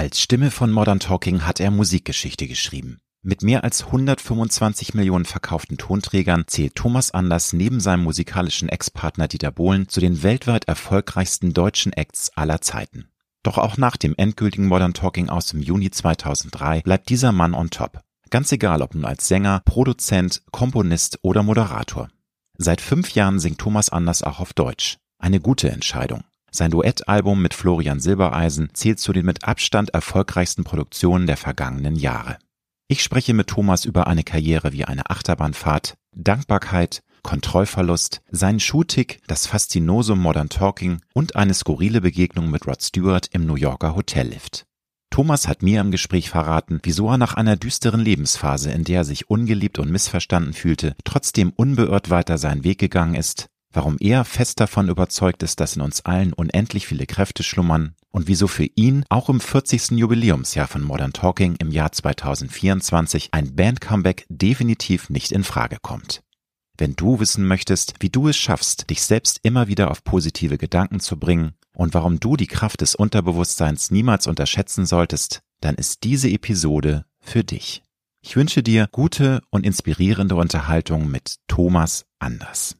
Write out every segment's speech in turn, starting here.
Als Stimme von Modern Talking hat er Musikgeschichte geschrieben. Mit mehr als 125 Millionen verkauften Tonträgern zählt Thomas Anders neben seinem musikalischen Ex-Partner Dieter Bohlen zu den weltweit erfolgreichsten deutschen Acts aller Zeiten. Doch auch nach dem endgültigen Modern Talking aus dem Juni 2003 bleibt dieser Mann on top. Ganz egal, ob nun als Sänger, Produzent, Komponist oder Moderator. Seit fünf Jahren singt Thomas Anders auch auf Deutsch. Eine gute Entscheidung. Sein Duettalbum mit Florian Silbereisen zählt zu den mit Abstand erfolgreichsten Produktionen der vergangenen Jahre. Ich spreche mit Thomas über eine Karriere wie eine Achterbahnfahrt, Dankbarkeit, Kontrollverlust, seinen Schuhtick, das Faszinosum Modern Talking und eine skurrile Begegnung mit Rod Stewart im New Yorker Hotellift. Thomas hat mir im Gespräch verraten, wieso er nach einer düsteren Lebensphase, in der er sich ungeliebt und missverstanden fühlte, trotzdem unbeirrt weiter seinen Weg gegangen ist warum er fest davon überzeugt ist, dass in uns allen unendlich viele Kräfte schlummern und wieso für ihn auch im 40. Jubiläumsjahr von Modern Talking im Jahr 2024 ein Band-Comeback definitiv nicht in Frage kommt. Wenn du wissen möchtest, wie du es schaffst, dich selbst immer wieder auf positive Gedanken zu bringen und warum du die Kraft des Unterbewusstseins niemals unterschätzen solltest, dann ist diese Episode für dich. Ich wünsche dir gute und inspirierende Unterhaltung mit Thomas Anders.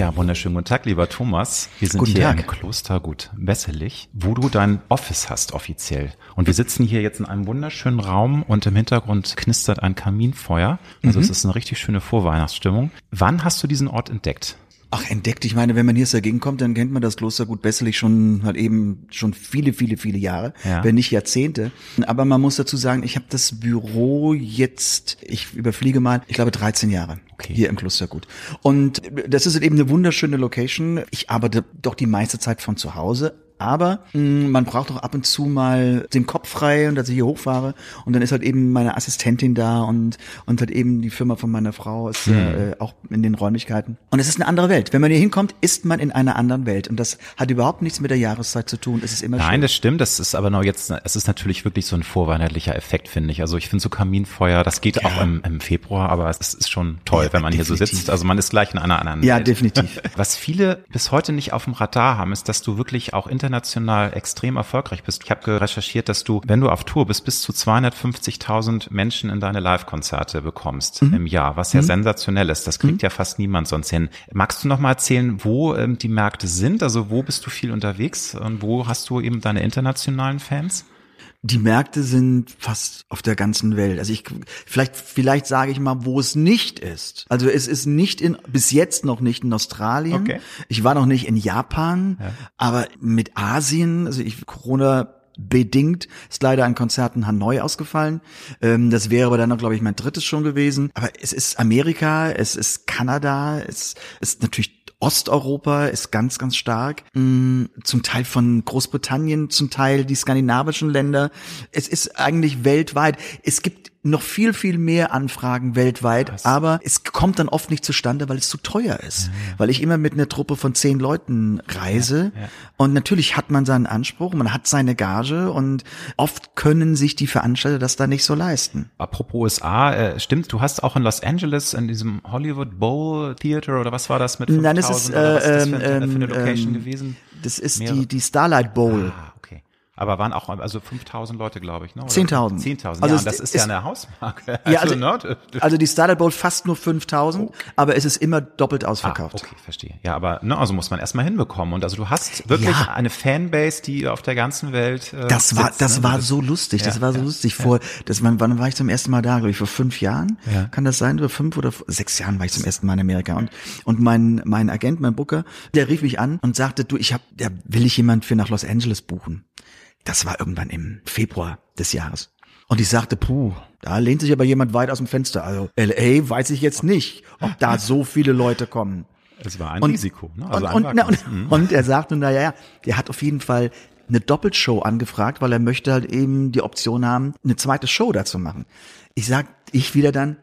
Ja, wunderschönen guten Tag, lieber Thomas. Wir sind guten hier Tag. im Klostergut Wesselich, wo du dein Office hast offiziell. Und wir sitzen hier jetzt in einem wunderschönen Raum und im Hintergrund knistert ein Kaminfeuer. Also Mhm. es ist eine richtig schöne Vorweihnachtsstimmung. Wann hast du diesen Ort entdeckt? Ach, entdeckt. Ich meine, wenn man hier dagegen kommt, dann kennt man das Klostergut Besselich schon halt eben schon viele, viele, viele Jahre, Ja. wenn nicht Jahrzehnte. Aber man muss dazu sagen, ich habe das Büro jetzt, ich überfliege mal, ich glaube 13 Jahre Okay. hier im Klostergut. Und das ist eben eine wunderschöne Location. Ich arbeite doch die meiste Zeit von zu Hause. Aber mh, man braucht auch ab und zu mal den Kopf frei und dass ich hier hochfahre und dann ist halt eben meine Assistentin da und und halt eben die Firma von meiner Frau ist äh, auch in den Räumlichkeiten und es ist eine andere Welt. Wenn man hier hinkommt, ist man in einer anderen Welt und das hat überhaupt nichts mit der Jahreszeit zu tun. Es ist immer Nein, schön. das stimmt. Das ist aber noch jetzt, es ist natürlich wirklich so ein vorweihnachtlicher Effekt, finde ich. Also ich finde so Kaminfeuer, das geht auch im, im Februar, aber es ist schon toll, Ja, wenn man hier so definitiv. sitzt. Also man ist gleich in einer anderen Ja, Welt. definitiv. Was viele bis heute nicht auf dem Radar haben, ist, dass du wirklich auch international extrem erfolgreich bist. Ich habe recherchiert, dass du, wenn du auf Tour bist, bis zu 250.000 Menschen in deine Live-Konzerte bekommst Mhm. im Jahr, was ja sensationell ist. Das kriegt ja fast niemand sonst hin. Magst du noch mal erzählen, wo ähm, die Märkte sind? Also wo bist du viel unterwegs und wo hast du eben deine internationalen Fans? Die Märkte sind fast auf der ganzen Welt. Also ich vielleicht vielleicht sage ich mal, wo es nicht ist. Also es ist nicht in bis jetzt noch nicht in Australien. Okay. Ich war noch nicht in Japan, aber mit Asien, also ich Corona bedingt ist leider ein Konzert in Hanoi ausgefallen. Ähm, das wäre aber dann noch, glaube ich, mein drittes schon gewesen. Aber es ist Amerika, es ist Kanada, es ist natürlich Osteuropa ist ganz, ganz stark. Mm, Zum Teil von Großbritannien, zum Teil die skandinavischen Länder. Es ist eigentlich weltweit. Es gibt noch viel, viel mehr Anfragen weltweit, aber es kommt dann oft nicht zustande, weil es zu teuer ist. Weil ich immer mit einer Truppe von zehn Leuten reise. Und natürlich hat man seinen Anspruch, man hat seine Gage und oft können sich die Veranstalter das da nicht so leisten. Apropos USA, äh, stimmt, du hast auch in Los Angeles in diesem Hollywood Bowl Theater oder was war das mit 5000 Nein, das ist, oder was ist das für, ähm, eine- für eine ähm, Location ähm, gewesen? Das ist Mehrere. die, die Starlight Bowl. Ah, okay. Aber waren auch also 5000 Leute, glaube ich, ne? Oder 10.000. 10.000. Also ja, das ist ist- ja eine Hausmarke. Ja, also, ne? also die Starlight Bowl fast nur 5000, aber es ist immer doppelt ausverkauft. Ah, okay, verstehe. Ja, aber ne, also muss man erstmal hinbekommen. Und also du hast wirklich Ja. eine Fanbase, die auf der ganzen Welt. Äh, Das war, sitzt, das ne? war so lustig, das Ja, war so lustig. Vor, das, wann, wann war ich zum ersten Mal da? Glaube ich, vor fünf Jahren? Ja. Kann das sein? Oder fünf oder sechs Jahren war ich zum ersten Mal in Amerika. Und, und mein, mein Agent, mein Booker, der rief mich an und sagte, du, ich hab, da will ich jemand für nach Los Angeles buchen. Das war irgendwann im Februar des Jahres. Und ich sagte, puh, da lehnt sich aber jemand weit aus dem Fenster. Also LA weiß ich jetzt nicht, ob da so viele Leute kommen. Es war ein Und- Risiko. Ne? Also und, ein und, und, und er sagte, na ja, der hat auf jeden Fall eine Doppelshow angefragt, weil er möchte halt eben die Option haben, eine zweite Show dazu machen. Ich sag, ich wieder dann,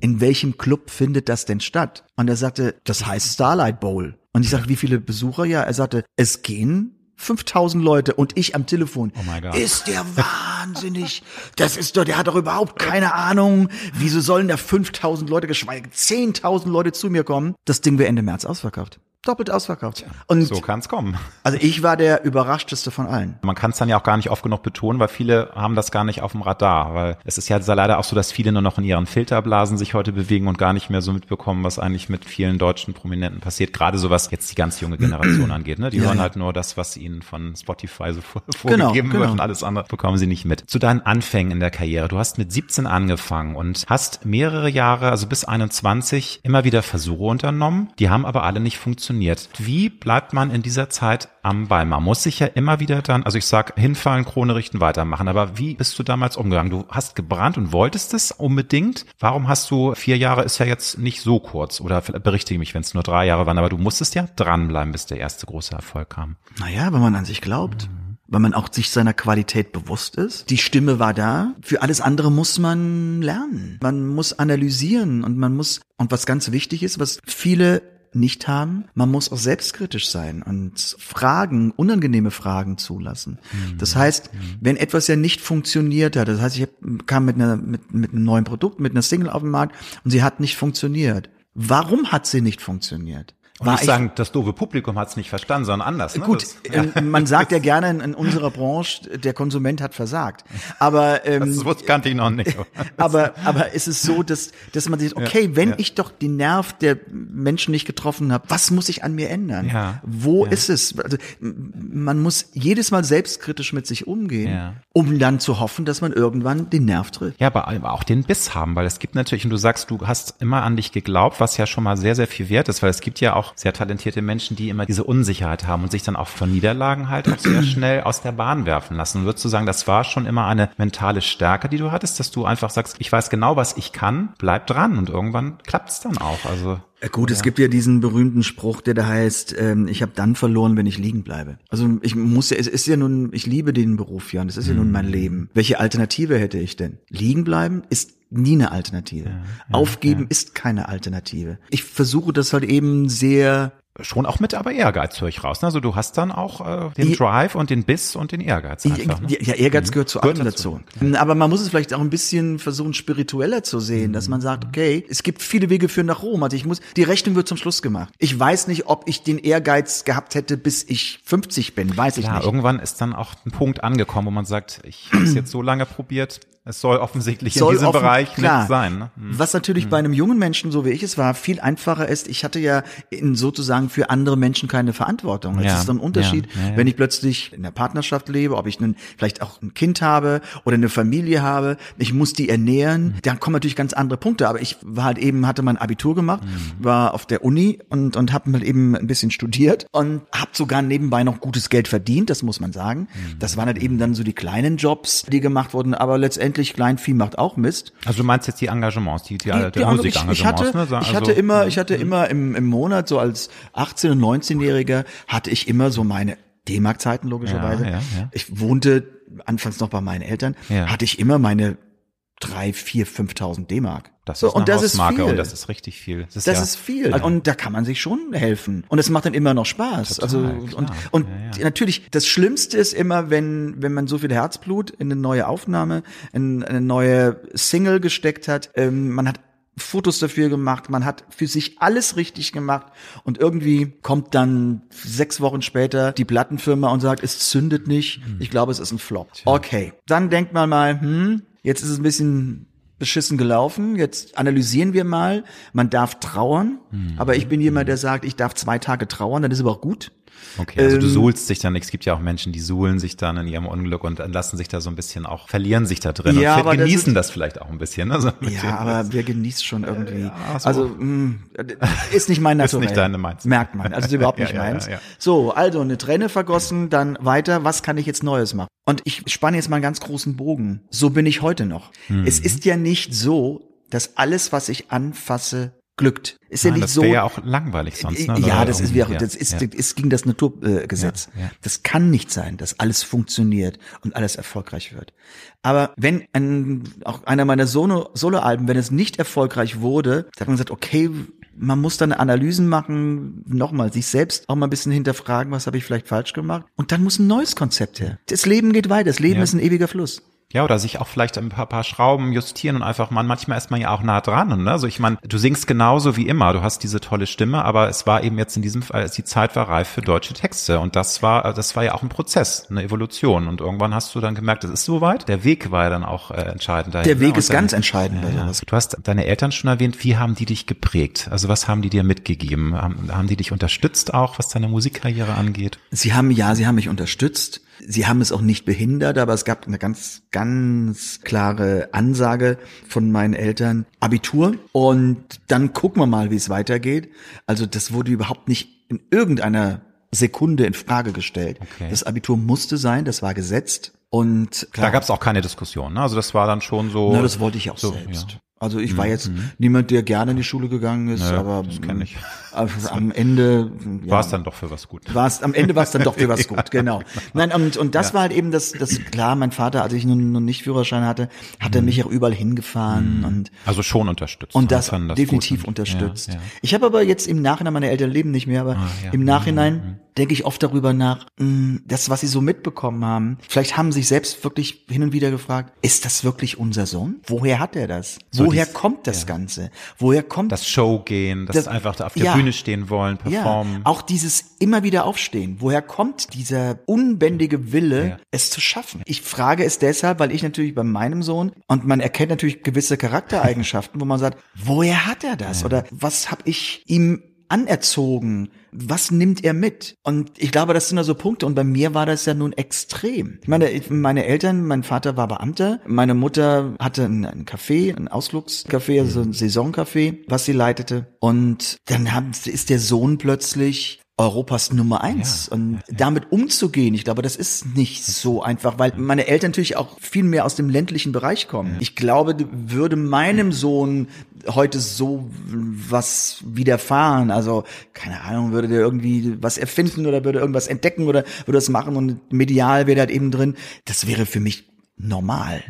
in welchem Club findet das denn statt? Und er sagte, das heißt Starlight Bowl. Und ich sagte, wie viele Besucher? Ja, er sagte, es gehen 5000 Leute und ich am Telefon. Oh mein Gott. Ist der wahnsinnig? Das ist doch, der hat doch überhaupt keine Ahnung. Wieso sollen da 5000 Leute, geschweige 10.000 Leute zu mir kommen? Das Ding wird Ende März ausverkauft doppelt ausverkauft. Und so kann es kommen. Also ich war der überraschteste von allen. Man kann es dann ja auch gar nicht oft genug betonen, weil viele haben das gar nicht auf dem Radar, weil es ist ja leider auch so, dass viele nur noch in ihren Filterblasen sich heute bewegen und gar nicht mehr so mitbekommen, was eigentlich mit vielen deutschen Prominenten passiert. Gerade so was jetzt die ganz junge Generation angeht. Ne? Die ja, hören halt nur das, was ihnen von Spotify so genau, vorgegeben genau, wird genau. und alles andere bekommen sie nicht mit. Zu deinen Anfängen in der Karriere. Du hast mit 17 angefangen und hast mehrere Jahre, also bis 21, immer wieder Versuche unternommen. Die haben aber alle nicht funktioniert funktioniert. Wie bleibt man in dieser Zeit am Ball? Man muss sich ja immer wieder dann, also ich sag, hinfallen, Krone richten, weitermachen. Aber wie bist du damals umgegangen? Du hast gebrannt und wolltest es unbedingt. Warum hast du vier Jahre ist ja jetzt nicht so kurz oder berichtige mich, wenn es nur drei Jahre waren, aber du musstest ja dranbleiben, bis der erste große Erfolg kam. Naja, wenn man an sich glaubt. Mhm weil man auch sich seiner Qualität bewusst ist. Die Stimme war da. Für alles andere muss man lernen. Man muss analysieren und man muss, und was ganz wichtig ist, was viele nicht haben. Man muss auch selbstkritisch sein und Fragen, unangenehme Fragen zulassen. Mhm. Das heißt, mhm. wenn etwas ja nicht funktioniert hat, das heißt, ich kam mit, einer, mit, mit einem neuen Produkt, mit einer Single auf den Markt und sie hat nicht funktioniert. Warum hat sie nicht funktioniert? Und war nicht sagen, das doofe Publikum hat es nicht verstanden, sondern anders. Ne? Gut, das, ja. man sagt ja gerne in, in, unserer Branche, der Konsument hat versagt. Aber ähm, das kannte ich noch nicht. aber aber ist es so, dass dass man sich, okay, ja, wenn ja. ich doch den Nerv der Menschen nicht getroffen habe, was muss ich an mir ändern? Ja, Wo ist es? Also, man muss jedes Mal selbstkritisch mit sich umgehen, um dann zu hoffen, dass man irgendwann den Nerv trifft. Ja, aber auch den Biss haben, weil es gibt natürlich, und du sagst, du hast immer an dich geglaubt, was ja schon mal sehr sehr viel wert ist, weil es gibt ja auch sehr talentierte Menschen, die immer diese Unsicherheit haben und sich dann auch von Niederlagen halt auch sehr schnell aus der Bahn werfen lassen. würdest du sagen, das war schon immer eine mentale Stärke, die du hattest, dass du einfach sagst, ich weiß genau, was ich kann, bleib dran und irgendwann klappt's dann auch. Also Gut, ja. es gibt ja diesen berühmten Spruch, der da heißt, ähm, ich habe dann verloren, wenn ich liegen bleibe. Also ich muss ja, es ist ja nun, ich liebe den Beruf, Jan, es ist ja nun mein mhm. Leben. Welche Alternative hätte ich denn? Liegen bleiben ist nie eine Alternative. Ja, ja, Aufgeben ist keine Alternative. Ich versuche das halt eben sehr Schon auch mit aber Ehrgeiz höre ich raus. Ne? Also du hast dann auch äh, den Drive und den Biss und den Ehrgeiz einfach. Ne? Ja, Ehrgeiz mhm. gehört zur gehört dazu. dazu. Aber man muss es vielleicht auch ein bisschen versuchen, spiritueller zu sehen, mhm. dass man sagt, okay, es gibt viele Wege für nach Rom. Also ich muss, die Rechnung wird zum Schluss gemacht. Ich weiß nicht, ob ich den Ehrgeiz gehabt hätte, bis ich 50 bin, weiß ich ja, nicht. irgendwann ist dann auch ein Punkt angekommen, wo man sagt, ich habe es jetzt so lange probiert, es soll offensichtlich soll in diesem offen, Bereich klar. nicht sein. Ne? Hm. Was natürlich hm. bei einem jungen Menschen, so wie ich es war, viel einfacher ist. Ich hatte ja in sozusagen für andere Menschen keine Verantwortung. Es ja. ist ein Unterschied, ja. Ja, wenn ich plötzlich in der Partnerschaft lebe, ob ich nun vielleicht auch ein Kind habe oder eine Familie habe. Ich muss die ernähren. Mhm. Dann kommen natürlich ganz andere Punkte. Aber ich war halt eben, hatte mein Abitur gemacht, mhm. war auf der Uni und, und habe halt eben ein bisschen studiert und habe sogar nebenbei noch gutes Geld verdient, das muss man sagen. Mhm. Das waren halt eben dann so die kleinen Jobs, die gemacht wurden. Aber letztendlich letztendlich Kleinvieh macht auch Mist. Also du meinst jetzt die Engagements, die, die, die, die Musikengagements, ich, hatte, ne? ich hatte immer, ich hatte immer im, im Monat, so als 18- und 19-Jähriger, hatte ich immer so meine D-Mark-Zeiten logischerweise. Ja, ja, ja. Ich wohnte anfangs noch bei meinen Eltern, hatte ich immer meine drei, vier, 5.000 D-Mark. Das so, ist eine und das Hausmarke ist viel. und das ist richtig viel. Das, ist, das ja ist viel. Und da kann man sich schon helfen. Und es macht dann immer noch Spaß. Total, also klar. und, und ja, ja. natürlich, das Schlimmste ist immer, wenn, wenn man so viel Herzblut in eine neue Aufnahme, in eine neue Single gesteckt hat. Ähm, man hat Fotos dafür gemacht, man hat für sich alles richtig gemacht und irgendwie kommt dann sechs Wochen später die Plattenfirma und sagt, es zündet nicht, ich glaube, es ist ein Flop. Okay, dann denkt man mal, hm, jetzt ist es ein bisschen beschissen gelaufen. Jetzt analysieren wir mal. Man darf trauern, mhm. aber ich bin jemand, der sagt, ich darf zwei Tage trauern, dann ist aber auch gut. Okay, also ähm, du suhlst dich dann, es gibt ja auch Menschen, die suhlen sich dann in ihrem Unglück und lassen sich da so ein bisschen auch, verlieren sich da drin ja, und genießen das, das, vielleicht auch ein bisschen. Ne? So ja, aber wer genießt schon irgendwie. Ja, so. Also mh, mm, ist nicht mein Naturell. ist nicht deine meins. Merkt man, also ist überhaupt nicht ja, meins. So, also eine Träne vergossen, dann weiter, was kann ich jetzt Neues machen? Und ich spanne jetzt mal einen ganz großen Bogen. So bin ich heute noch. Mhm. Es ist ja nicht so, dass alles, was ich anfasse, glückt. Ist Nein, ja nicht das so. wäre ja auch langweilig sonst. Ne? Ja, das ist wie auch, das ist, ja. ist gegen das Naturgesetz. Ja, ja. Das kann nicht sein, dass alles funktioniert und alles erfolgreich wird. Aber wenn ein, auch einer meiner Solo- Soloalben, wenn es nicht erfolgreich wurde, dann hat man gesagt, okay, man muss dann Analysen machen, nochmal sich selbst auch mal ein bisschen hinterfragen, was habe ich vielleicht falsch gemacht. Und dann muss ein neues Konzept her. Das Leben geht weiter, das Leben Ja. ist ein ewiger Fluss. Ja, oder sich auch vielleicht ein paar, paar Schrauben justieren und einfach, man, manchmal ist man ja auch nah dran. Und, ne? Also ich meine, du singst genauso wie immer, du hast diese tolle Stimme, aber es war eben jetzt in diesem Fall, die Zeit war reif für deutsche Texte. Und das war, das war ja auch ein Prozess, eine Evolution. Und irgendwann hast du dann gemerkt, es ist soweit. Der Weg war ja dann auch äh, entscheidend. dahin, Der ne? Weg Und ist dann- ganz entscheidend Ja, ja. Du hast deine Eltern schon erwähnt. Wie haben die dich geprägt? Also was haben die dir mitgegeben? Haben, haben die dich unterstützt auch, was deine Musikkarriere angeht? Sie haben, ja, sie haben mich unterstützt. Sie haben es auch nicht behindert, aber es gab eine ganz, ganz klare Ansage von meinen Eltern. Abitur und dann gucken wir mal, wie es weitergeht. Also das wurde überhaupt nicht in irgendeiner Sekunde in Frage gestellt. Okay. Das Abitur musste sein, das war gesetzt. Und Da gab es auch keine Diskussion. Ne? Also das war dann schon so. na, das wollte ich auch so, selbst. ja. Also ich war jetzt niemand, der gerne in die Schule gegangen ist, Nö, aber das kenn ich. am Ende ja, War es dann doch für was gut. war es am Ende war es dann doch für was gut, genau. Nein, und und das war halt eben das das klar, mein Vater, als ich nun, nun nicht Führerschein hatte, hat er mich auch überall hingefahren und Also schon unterstützt. und das fanden definitiv unterstützt. Ja, ja. Ich habe aber jetzt im Nachhinein, meine Eltern leben nicht mehr, aber Ah, ja. im Nachhinein denke ich oft darüber nach, mh, das, was sie so mitbekommen haben. Vielleicht haben sie sich selbst wirklich hin und wieder gefragt, ist das wirklich unser Sohn? Woher hat er das? So Woher dies- kommt das Ganze? Woher kommt Das Showgehen, das, Das- einfach auf der ja. Bühne stehen wollen, performen. Ja, auch dieses immer wieder aufstehen. Woher kommt dieser unbändige Wille, Ja. es zu schaffen? Ich frage es deshalb, weil ich natürlich bei meinem Sohn und man erkennt natürlich gewisse Charaktereigenschaften, wo man sagt, woher hat er das? Oder was habe ich ihm anerzogen? Was nimmt er mit? Und ich glaube, das sind da so Punkte. Und bei mir war das ja nun extrem. Ich meine, meine Eltern, mein Vater war Beamter, meine Mutter hatte ein Café, ein Ausflugscafé, also ein Saisoncafé, was sie leitete. Und dann haben, ist der Sohn plötzlich Europas Nummer eins. Ja, und damit umzugehen, ich glaube, das ist nicht so einfach, weil meine Eltern natürlich auch viel mehr aus dem ländlichen Bereich kommen. Ich glaube, würde meinem Sohn heute so was widerfahren, also keine Ahnung, würde der irgendwie was erfinden oder würde irgendwas entdecken oder würde das machen und medial wäre das eben drin, das wäre für mich normal.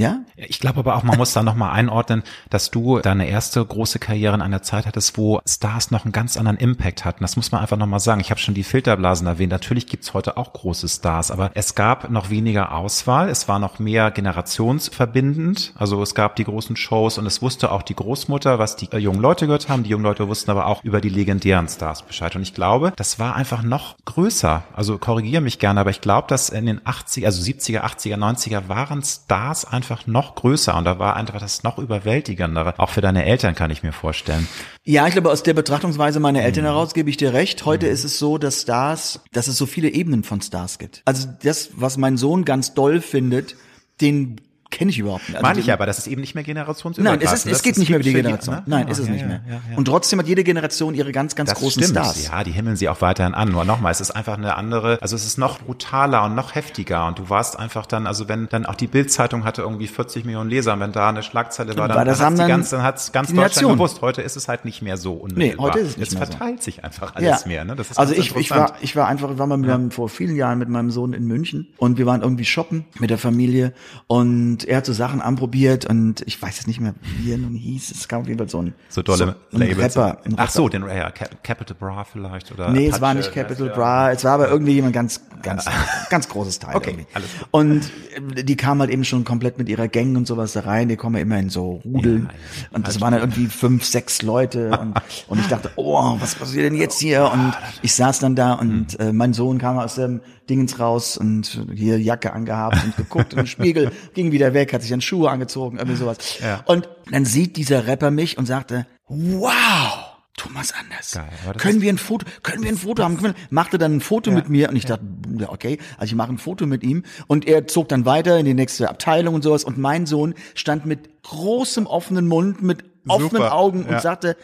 Ja? Ich glaube aber auch, man muss da nochmal einordnen, dass du deine erste große Karriere in einer Zeit hattest, wo Stars noch einen ganz anderen Impact hatten. Das muss man einfach nochmal sagen. Ich habe schon die Filterblasen erwähnt. Natürlich gibt's heute auch große Stars, aber es gab noch weniger Auswahl. Es war noch mehr generationsverbindend. Also es gab die großen Shows und es wusste auch die Großmutter, was die äh, jungen Leute gehört haben. Die jungen Leute wussten aber auch über die legendären Stars Bescheid. Und ich glaube, das war einfach noch größer. Also korrigiere mich gerne, aber ich glaube, dass in den 80er, also 70er, 80er, 90er waren Stars einfach noch größer und da war einfach das noch überwältigendere. Auch für deine Eltern kann ich mir vorstellen. Ja, ich glaube, aus der Betrachtungsweise meiner Mhm. Eltern heraus gebe ich dir recht. Heute ist es so, dass Stars, dass es so viele Ebenen von Stars gibt. Also das, was mein Sohn ganz doll findet, den kenne ich überhaupt nicht. Also Meine ich aber, das ist eben nicht mehr Nein, generationsübergreifend. es, ist, es geht nicht mehr über die Generation. ne? Nein, Ja, ist es ja, nicht mehr. ja, ja. Und trotzdem hat jede Generation ihre ganz, ganz Das großen stimmt. Stars. Ja, die himmeln sie auch weiterhin an. Nur nochmal, es ist einfach eine andere, also es ist noch brutaler und noch heftiger. Und du warst einfach dann, also wenn dann auch die Bildzeitung hatte irgendwie 40 Millionen Leser, und wenn da eine Schlagzeile war, dann, War das die dann ganz, dann hat's ganz die Deutschland Nation. gewusst. Heute ist es halt nicht mehr so unmittelbar. heute ist es nicht Jetzt mehr so. verteilt sich einfach alles mehr. Ne? Also ich, ich war, ich war einfach, war mal mit meinem, vor vielen Jahren mit meinem Sohn in München und wir waren irgendwie shoppen mit der Familie und er hat so Sachen anprobiert und ich weiß jetzt nicht mehr, wie er nun hieß. Es gab auf jeden Fall so ein, so dolle ein Labels. Rapper. Ein Ach Rapper. so, den ja, Cap- Capital Bra vielleicht oder Nee, es war Apache, nicht Capital ja. Bra, es war aber irgendwie jemand ganz, ganz, ganz großes Teil. Okay, irgendwie. alles gut. Und äh, die kamen halt eben schon komplett mit ihrer Gang und sowas da rein, die kommen ja immer in so Rudeln. Ja, ja. Und das waren dann irgendwie fünf, sechs Leute und, und ich dachte, oh, was passiert denn jetzt hier? Und ich saß dann da und Hm. äh, mein Sohn kam aus dem Dingens raus und hier Jacke angehabt und geguckt im Spiegel, ging wieder weg, hat sich dann Schuhe angezogen, irgendwie sowas. Ja. Und dann sieht dieser Rapper mich und sagte, wow, Thomas Anders. Geil, Können wir ein Foto, können wir ein Foto haben? Machte dann ein Foto Ja, mit mir und ich dachte, ja, okay, also ich mache ein Foto mit ihm und er zog dann weiter in die nächste Abteilung und sowas und mein Sohn stand mit großem offenen Mund, mit offenen Super, Augen ja. und sagte,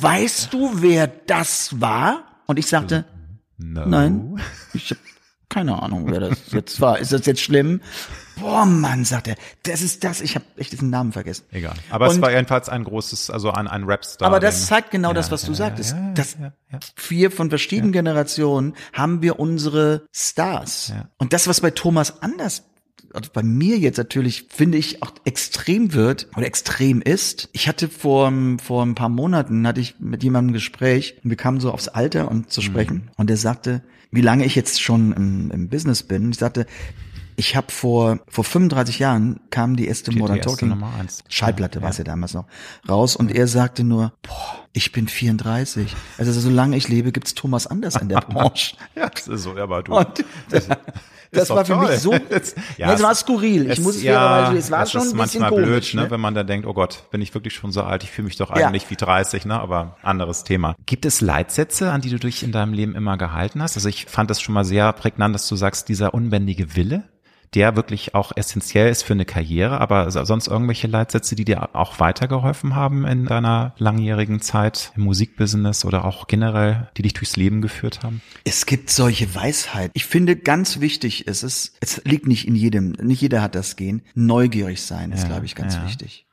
weißt du, wer das war? Und ich sagte, No. nein, ich hab keine Ahnung, wer das jetzt war. Ist das jetzt schlimm? Boah, Mann, sagt er, das ist das. Ich habe echt diesen Namen vergessen. Egal. Aber Und- es war jedenfalls ein großes, also ein, ein Rapstar. Aber das zeigt genau Ja, das, was du ja, sagtest. ja, ja. wir von verschiedenen Generationen haben wir unsere Stars. Und das, was bei Thomas anders also bei mir jetzt natürlich, finde ich, auch extrem wird oder extrem ist. Ich hatte vor, vor ein paar Monaten, hatte ich mit jemandem ein Gespräch und wir kamen so aufs Alter und zu sprechen. Und er sagte, wie lange ich jetzt schon im, im Business bin. Ich sagte, ich habe vor, vor 35 Jahren kam die erste Die- die Modern erste Talking. Schallplatte Ja, war es ja damals noch raus und er sagte nur, boah, ich bin 34. Also solange ich lebe, gibt's Thomas Anders in der Branche. Ja, das ist so, aber du. Und das, war für toll. mich so, Es- ja, ja, es war es- skurril. Ich es- muss es ja, es war schon ist ein bisschen manchmal komisch. blöd, ne? ne? wenn man dann denkt, oh Gott, bin ich wirklich schon so alt, ich fühle mich doch Ja. eigentlich wie 30, ne? aber anderes Thema. Gibt es Leitsätze, an die du dich in deinem Leben immer gehalten hast? Also ich fand das schon mal sehr prägnant, dass du sagst, dieser unbändige Wille, der wirklich auch essentiell ist für eine Karriere, aber sonst irgendwelche Leitsätze, die dir auch weitergeholfen haben in deiner langjährigen Zeit im Musikbusiness oder auch generell, die dich durchs Leben geführt haben? Es gibt solche Weisheit. Ich finde, ganz wichtig ist es, es liegt nicht in jedem, nicht jeder hat das Gehen. Neugierig sein ist, Ja, glaube ich, ganz ja. wichtig.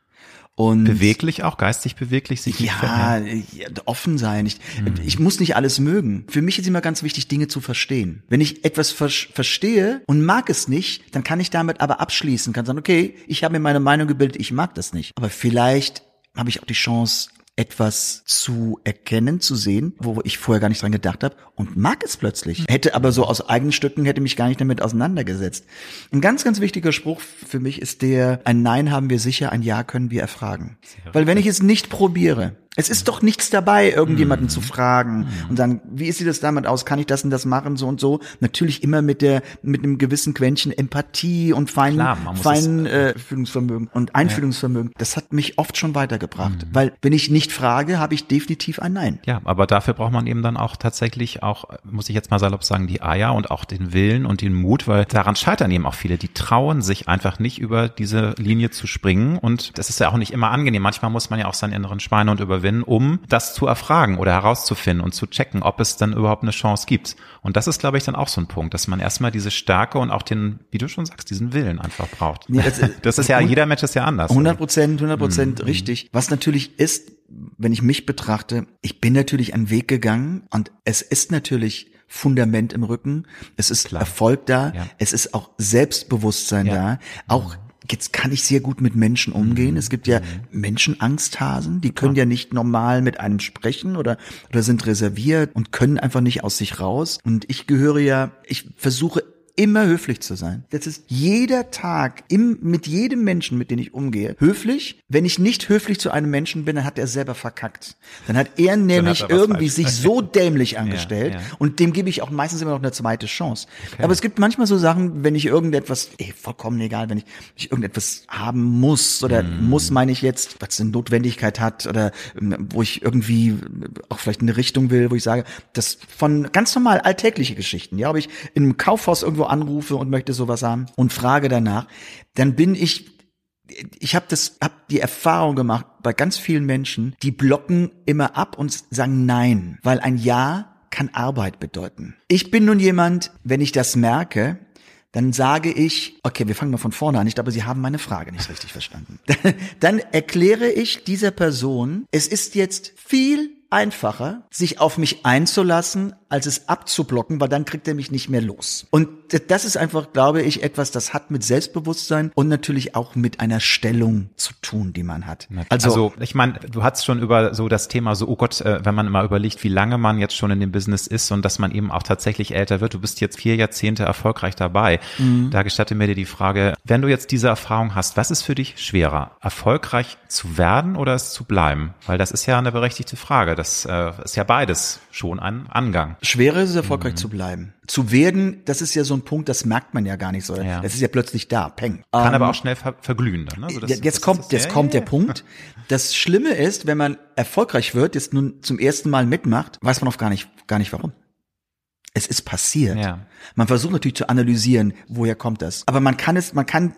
Und Beweglich auch, geistig beweglich, sich nicht Ja, ja, offen sein. Ich, Mhm. ich muss nicht alles mögen. Für mich ist immer ganz wichtig, Dinge zu verstehen. Wenn ich etwas ver verstehe und mag es nicht, dann kann ich damit aber abschließen, kann sagen, okay, ich habe mir meine Meinung gebildet, ich mag das nicht. Aber vielleicht habe ich auch die Chance, etwas zu erkennen, zu sehen, wo ich vorher gar nicht dran gedacht habe und mag es plötzlich. Hätte aber so aus eigenen Stücken, hätte mich gar nicht damit auseinandergesetzt. Ein ganz, ganz wichtiger Spruch für mich ist der, ein Nein haben wir sicher, ein Ja können wir erfragen. Weil wenn ich es nicht probiere, es ist doch nichts dabei, irgendjemanden zu fragen und sagen, wie sieht es damit aus? Kann ich das und das machen, so und so? Natürlich immer mit der, mit einem gewissen Quäntchen Empathie und feinen, Klar, feinen äh, Fühlungsvermögen und Einfühlungsvermögen. Das hat mich oft schon weitergebracht, weil wenn ich nicht frage, habe ich definitiv ein Nein. Ja, aber dafür braucht man eben dann auch tatsächlich auch, muss ich jetzt mal salopp sagen, die Eier und auch den Willen und den Mut, weil daran scheitern eben auch viele. Die trauen sich einfach nicht über diese Linie zu springen und das ist ja auch nicht immer angenehm. Manchmal muss man ja auch seinen inneren Schweinehund überwinden, um das zu erfragen oder herauszufinden und zu checken, ob es dann überhaupt eine Chance gibt. Und das ist, glaube ich, dann auch so ein Punkt, dass man erstmal diese Stärke und auch den, wie du schon sagst, diesen Willen einfach braucht. Nee, das- Das ist ja, jeder Mensch ist ja anders. 100 Prozent, 100 Mhm. Prozent richtig. Was natürlich ist, wenn ich mich betrachte, ich bin natürlich einen Weg gegangen und es ist natürlich Fundament im Rücken, es ist Erfolg da, Ja. es ist auch Selbstbewusstsein Ja. da, auch Jetzt kann ich sehr gut mit Menschen umgehen. Es gibt ja Menschenangsthasen, die können ja nicht normal mit einem sprechen oder, oder sind reserviert und können einfach nicht aus sich raus. Und ich gehöre ja, ich versuche immer höflich zu sein. Das ist jeder Tag im, mit jedem Menschen, mit dem ich umgehe, höflich. Wenn ich nicht höflich zu einem Menschen bin, dann hat er selber verkackt. Dann hat er nämlich er was irgendwie falsch. sich so dämlich angestellt ja. und dem gebe ich auch meistens immer noch eine zweite Chance. Aber es gibt manchmal so Sachen, wenn ich irgendetwas, eh, vollkommen egal, wenn ich, ich irgendetwas haben muss oder Mhm. muss meine ich jetzt, was eine Notwendigkeit hat oder ähm, wo ich irgendwie auch vielleicht in eine Richtung will, wo ich sage, das von ganz normal alltägliche Geschichten, ja, ob ich in einem Kaufhaus irgendwo anrufe und möchte sowas haben und frage danach, dann bin ich ich habe das hab die Erfahrung gemacht bei ganz vielen Menschen, die blocken immer ab und sagen nein, weil ein ja kann Arbeit bedeuten. Ich bin nun jemand, wenn ich das merke, dann sage ich, okay, wir fangen mal von vorne an. Ich glaube, Sie haben meine Frage nicht richtig verstanden. Dann erkläre ich dieser Person, es ist jetzt viel einfacher, sich auf mich einzulassen, als es abzublocken, weil dann kriegt er mich nicht mehr los. Und das ist einfach, glaube ich, etwas, das hat mit Selbstbewusstsein und natürlich auch mit einer Stellung zu tun, die man hat. Also, also ich meine, du hast schon über so das Thema so, oh Gott, äh, wenn man mal überlegt, wie lange man jetzt schon in dem Business ist und dass man eben auch tatsächlich älter wird. Du bist jetzt vier Jahrzehnte erfolgreich dabei. Mhm. Da gestatte mir dir die Frage, wenn du jetzt diese Erfahrung hast, was ist für dich schwerer, erfolgreich zu werden oder es zu bleiben? Weil das ist ja eine berechtigte Frage. Das äh, ist ja beides schon ein Angang. Schwerer ist es, erfolgreich zu bleiben. Zu werden, das ist ja so ein Punkt, das merkt man ja gar nicht so. Ja. Das ist ja plötzlich da, peng. Kann Ähm, aber auch schnell ver verglühen dann. Ne? Also das- jetzt das kommt, ist- jetzt ja, kommt ja, der Punkt. Das Schlimme ist, wenn man erfolgreich wird, jetzt nun zum ersten Mal mitmacht, weiß man oft gar nicht, gar nicht warum. Es ist passiert. Ja. Man versucht natürlich zu analysieren, woher kommt das. Aber man kann es, man kann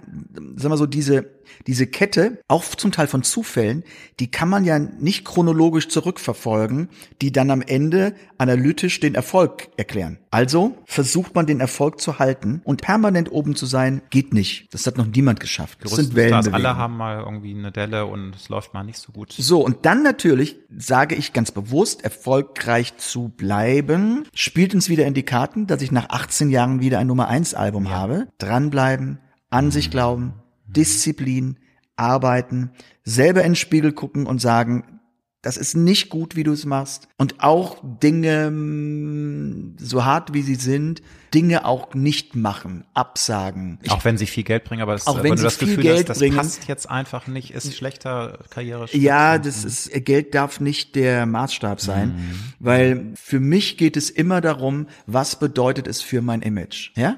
sagen wir so, diese, diese Kette, auch zum Teil von Zufällen, die kann man ja nicht chronologisch zurückverfolgen, die dann am Ende analytisch den Erfolg erklären. Also versucht man den Erfolg zu halten und permanent oben zu sein, geht nicht. Das hat noch niemand geschafft. Das sind Wellenbewegungen. Alle haben mal irgendwie eine Delle und es läuft mal nicht so gut. So, und dann natürlich sage ich ganz bewusst, erfolgreich zu bleiben, spielt uns wieder in die Karten, dass ich nach 18 Jahren wieder ein Nummer 1 Album ja. habe. Dranbleiben, an sich glauben, Disziplin, arbeiten, selber in den Spiegel gucken und sagen, das ist nicht gut, wie du es machst. Und auch Dinge, mm, so hart wie sie sind, Dinge auch nicht machen, absagen. Ich, auch wenn sie viel Geld bringen, aber das, auch wenn, wenn du das Gefühl Geld hast, das bringen, passt jetzt einfach nicht, ist schlechter Karriere. Ja, das ist, Geld darf nicht der Maßstab sein, mhm. weil für mich geht es immer darum, was bedeutet es für mein Image, ja?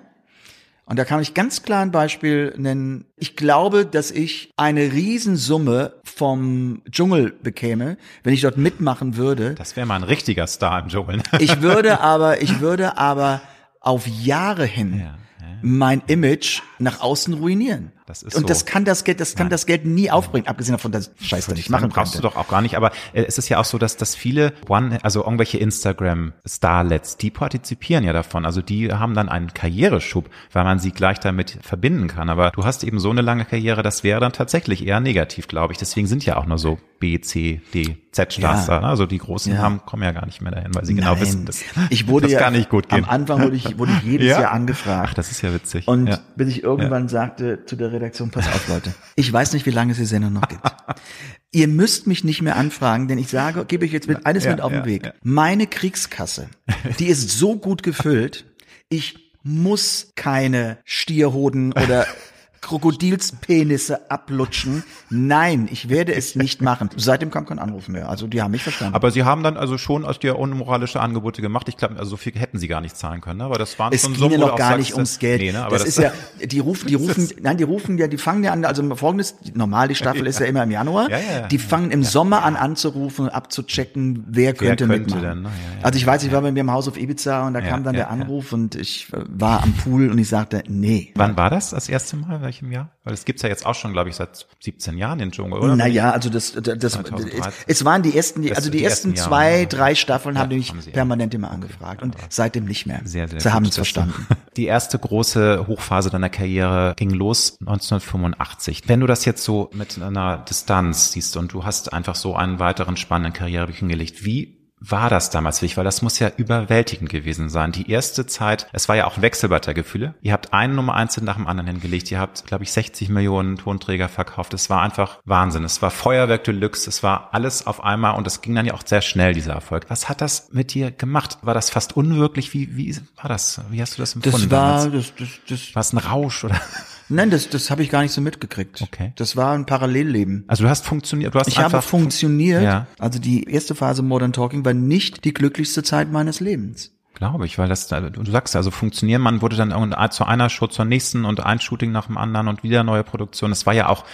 Und da kann ich ganz klar ein Beispiel nennen. Ich glaube, dass ich eine Riesensumme vom Dschungel bekäme, wenn ich dort mitmachen würde. Das wäre mal ein richtiger Star im Dschungel. ich würde aber, ich würde aber auf Jahre hin ja mein Image nach außen ruinieren. Das ist und so. das kann das Geld, das kann Nein. das Geld nie aufbringen, abgesehen davon, dass Scheiß da nicht machen brauchst könnte. du doch auch gar nicht. Aber äh, es ist ja auch so, dass dass viele One, also irgendwelche Instagram Starlets, die partizipieren ja davon. Also die haben dann einen Karriereschub, weil man sie gleich damit verbinden kann. Aber du hast eben so eine lange Karriere, das wäre dann tatsächlich eher negativ, glaube ich. Deswegen sind ja auch nur so B, C, D, Z-Stars ja. Ne? Also die großen ja. haben kommen ja gar nicht mehr dahin, weil sie genau Nein. genau wissen, dass ich wurde das ja, gar nicht gut geht. Am Anfang wurde ich wurde ich jedes ja? Jahr angefragt. Ach, das ist ja witzig. Und bis ich irgendwann sagte zu der Redaktion, pass auf Leute, ich weiß nicht, wie lange es die Sendung noch gibt. Ihr müsst mich nicht mehr anfragen, denn ich sage, gebe ich jetzt mit eines mit auf den Weg. Meine Kriegskasse, die ist so gut gefüllt, ich muss keine Stierhoden oder Krokodilspenisse ablutschen. Nein, ich werde es nicht machen. Seitdem kam kein Anruf mehr. Also die haben mich verstanden. Aber sie haben dann also schon aus dir unmoralische Angebote gemacht. Ich glaube, also so viel hätten sie gar nicht zahlen können. Ne? Aber das waren es schon so. Es ging ja noch gar nicht ums Geld. Nee, ne? aber das, das ist ja, die rufen, die rufen, nein, die rufen ja, die fangen ja an. Also folgendes, normal die Staffel ja. ist ja immer im Januar. Ja, ja, die fangen im Sommer an anzurufen, abzuchecken, wer könnte, wer könnte mitmachen. Denn, ne? also ich weiß, ich war bei mir im Haus auf Ibiza und da kam dann der Anruf und ich war am Pool und ich sagte, nee. Wann war das das erste Mal? Welchem Jahr? Weil es gibt's ja jetzt auch schon, glaube ich, seit 17 Jahren den Dschungel, oder? Naja, also das, das, das es waren die ersten, also die, die ersten, ersten zwei, Jahre, drei Staffeln ja, haben die mich haben permanent immer angefragt und seitdem nicht mehr. Sehr, sehr. Sie haben es verstanden. Die erste große Hochphase deiner Karriere ging los 1985. Wenn du das jetzt so mit einer Distanz siehst und du hast einfach so einen weiteren spannenden Karriereweg hingelegt, wie war das damals für dich? Weil das muss ja überwältigend gewesen sein. Die erste Zeit, es war ja auch Wechselbad der Gefühle. Ihr habt einen Nummer eins nach dem anderen hingelegt. Ihr habt, glaube ich, 60 Millionen Tonträger verkauft. Es war einfach Wahnsinn. Es war Feuerwerk Deluxe. Es war alles auf einmal und es ging dann ja auch sehr schnell, dieser Erfolg. Was hat das mit dir gemacht? War das fast unwirklich? Wie, wie war das? Wie hast du das empfunden? Das war, das, das, das war es ein Rausch oder? Nein, das, das habe ich gar nicht so mitgekriegt. Okay. Das war ein Parallelleben. Also du hast funktioniert, du hast Ich habe funktioniert. Ja. Also die erste Phase Modern Talking war nicht die glücklichste Zeit meines Lebens. Glaube ich, weil das, du sagst also funktionieren, man wurde dann zu einer Show zur nächsten und ein Shooting nach dem anderen und wieder neue Produktion. Es war ja auch